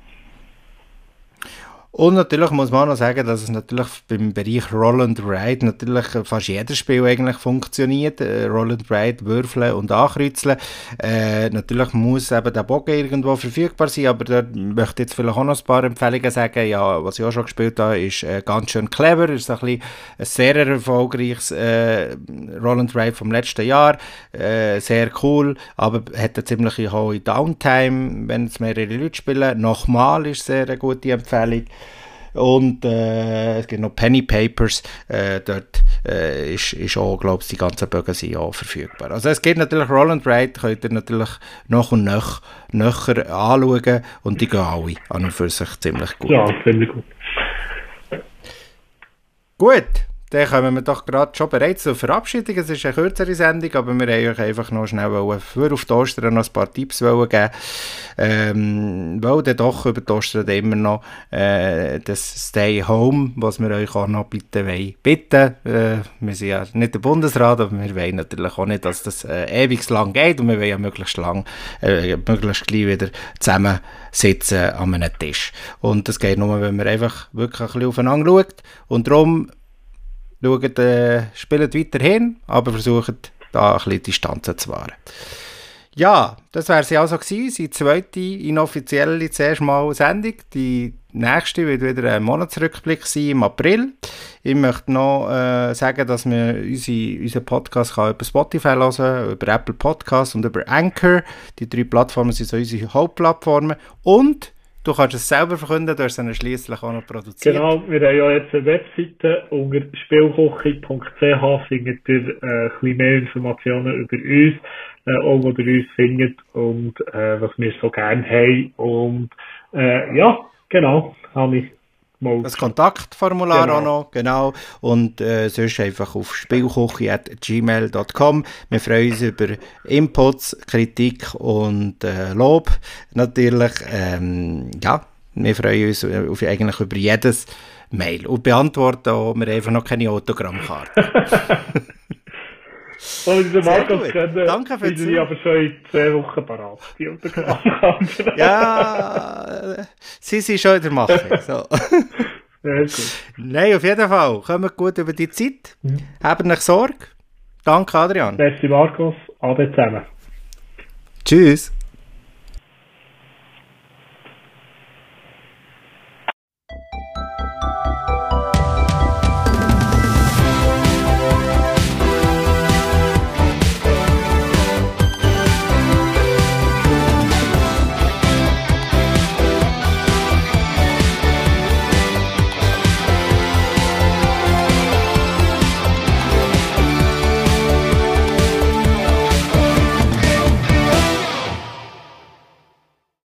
Und natürlich muss man auch noch sagen, dass es natürlich beim Bereich Roll and Ride natürlich fast jedes Spiel eigentlich funktioniert. Äh, Roll and Ride, Würfeln und Ankreuzeln. Äh, natürlich muss eben der Bogen irgendwo verfügbar sein, aber da möchte ich jetzt vielleicht auch noch ein paar Empfehlungen sagen. Ja, was ich auch schon gespielt habe, ist äh, ganz schön clever. Ist ein, ein sehr erfolgreiches äh, Roll and Ride vom letzten Jahr. Äh, sehr cool, aber hat eine ziemlich hohe Downtime, wenn es mehrere Leute spielen. Nochmal ist sehr eine gute Empfehlung. Und äh, es gibt noch Penny Papers, äh, dort äh, ist, ist auch, glaube ich, die ganzen Bögen sind auch verfügbar. Also es gibt natürlich Roland Wright, könnt ihr natürlich nach und nach näher anschauen und die gehen alle an und für sich ziemlich gut. Ja, ziemlich gut. Gut, dann kommen wir doch gerade schon bereits zur Verabschiedung. Es ist eine kürzere Sendung, aber wir wollten euch einfach noch schnell für auf die Ostern noch ein paar Tipps geben ähm, weil dann doch über die Ostern immer noch äh, das Stay Home, was wir euch auch noch bitte wollen. Bitte, äh, wir sind ja nicht der Bundesrat, aber wir wollen natürlich auch nicht, dass das äh, ewig lang geht und wir wollen ja möglichst lang, äh, möglichst gleich wieder zusammen sitzen an einem Tisch. Und das geht nur, wenn man einfach wirklich ein bisschen aufeinander schaut und darum schaut, äh, spielt weiterhin, aber versucht da ein bisschen Distanzen zu wahren. Ja, das wäre sie also gewesen, die zweite inoffizielle zuerst mal Sendung. Die nächste wird wieder ein Monatsrückblick sein im April. Ich möchte noch äh, sagen, dass man unsere, unseren Podcast kann über Spotify hören über Apple Podcasts und über Anchor. Die drei Plattformen sind so unsere Hauptplattformen. Und Du kannst es selber verkünden, du hast es schließlich auch noch produziert. Genau, wir haben ja jetzt eine Webseite unter spielkoche.ch findet ihr äh, ein bisschen mehr Informationen über uns, äh, auch wo ihr uns findet und äh, was wir so gerne haben. Und äh, ja, genau, habe ich das Kontaktformular genau. auch noch, genau. Und äh, sonst einfach auf spielkoche.gmail.com. Wir freuen uns über Inputs, Kritik und äh, Lob natürlich. Ähm, ja, wir freuen uns auf, eigentlich über jedes Mail und beantworten auch, wir einfach noch keine Autogrammkarte. Und diese Markus kennen, Danke für die aber schon in zwei Wochen parat, die ja, sie sind schon in der Mache. So. Ja. Nein, auf jeden Fall. Kommt gut über die Zeit. Mhm. Habt euch Sorge. Danke, Adrian. Merci, Markus. Ade zusammen. Tschüss.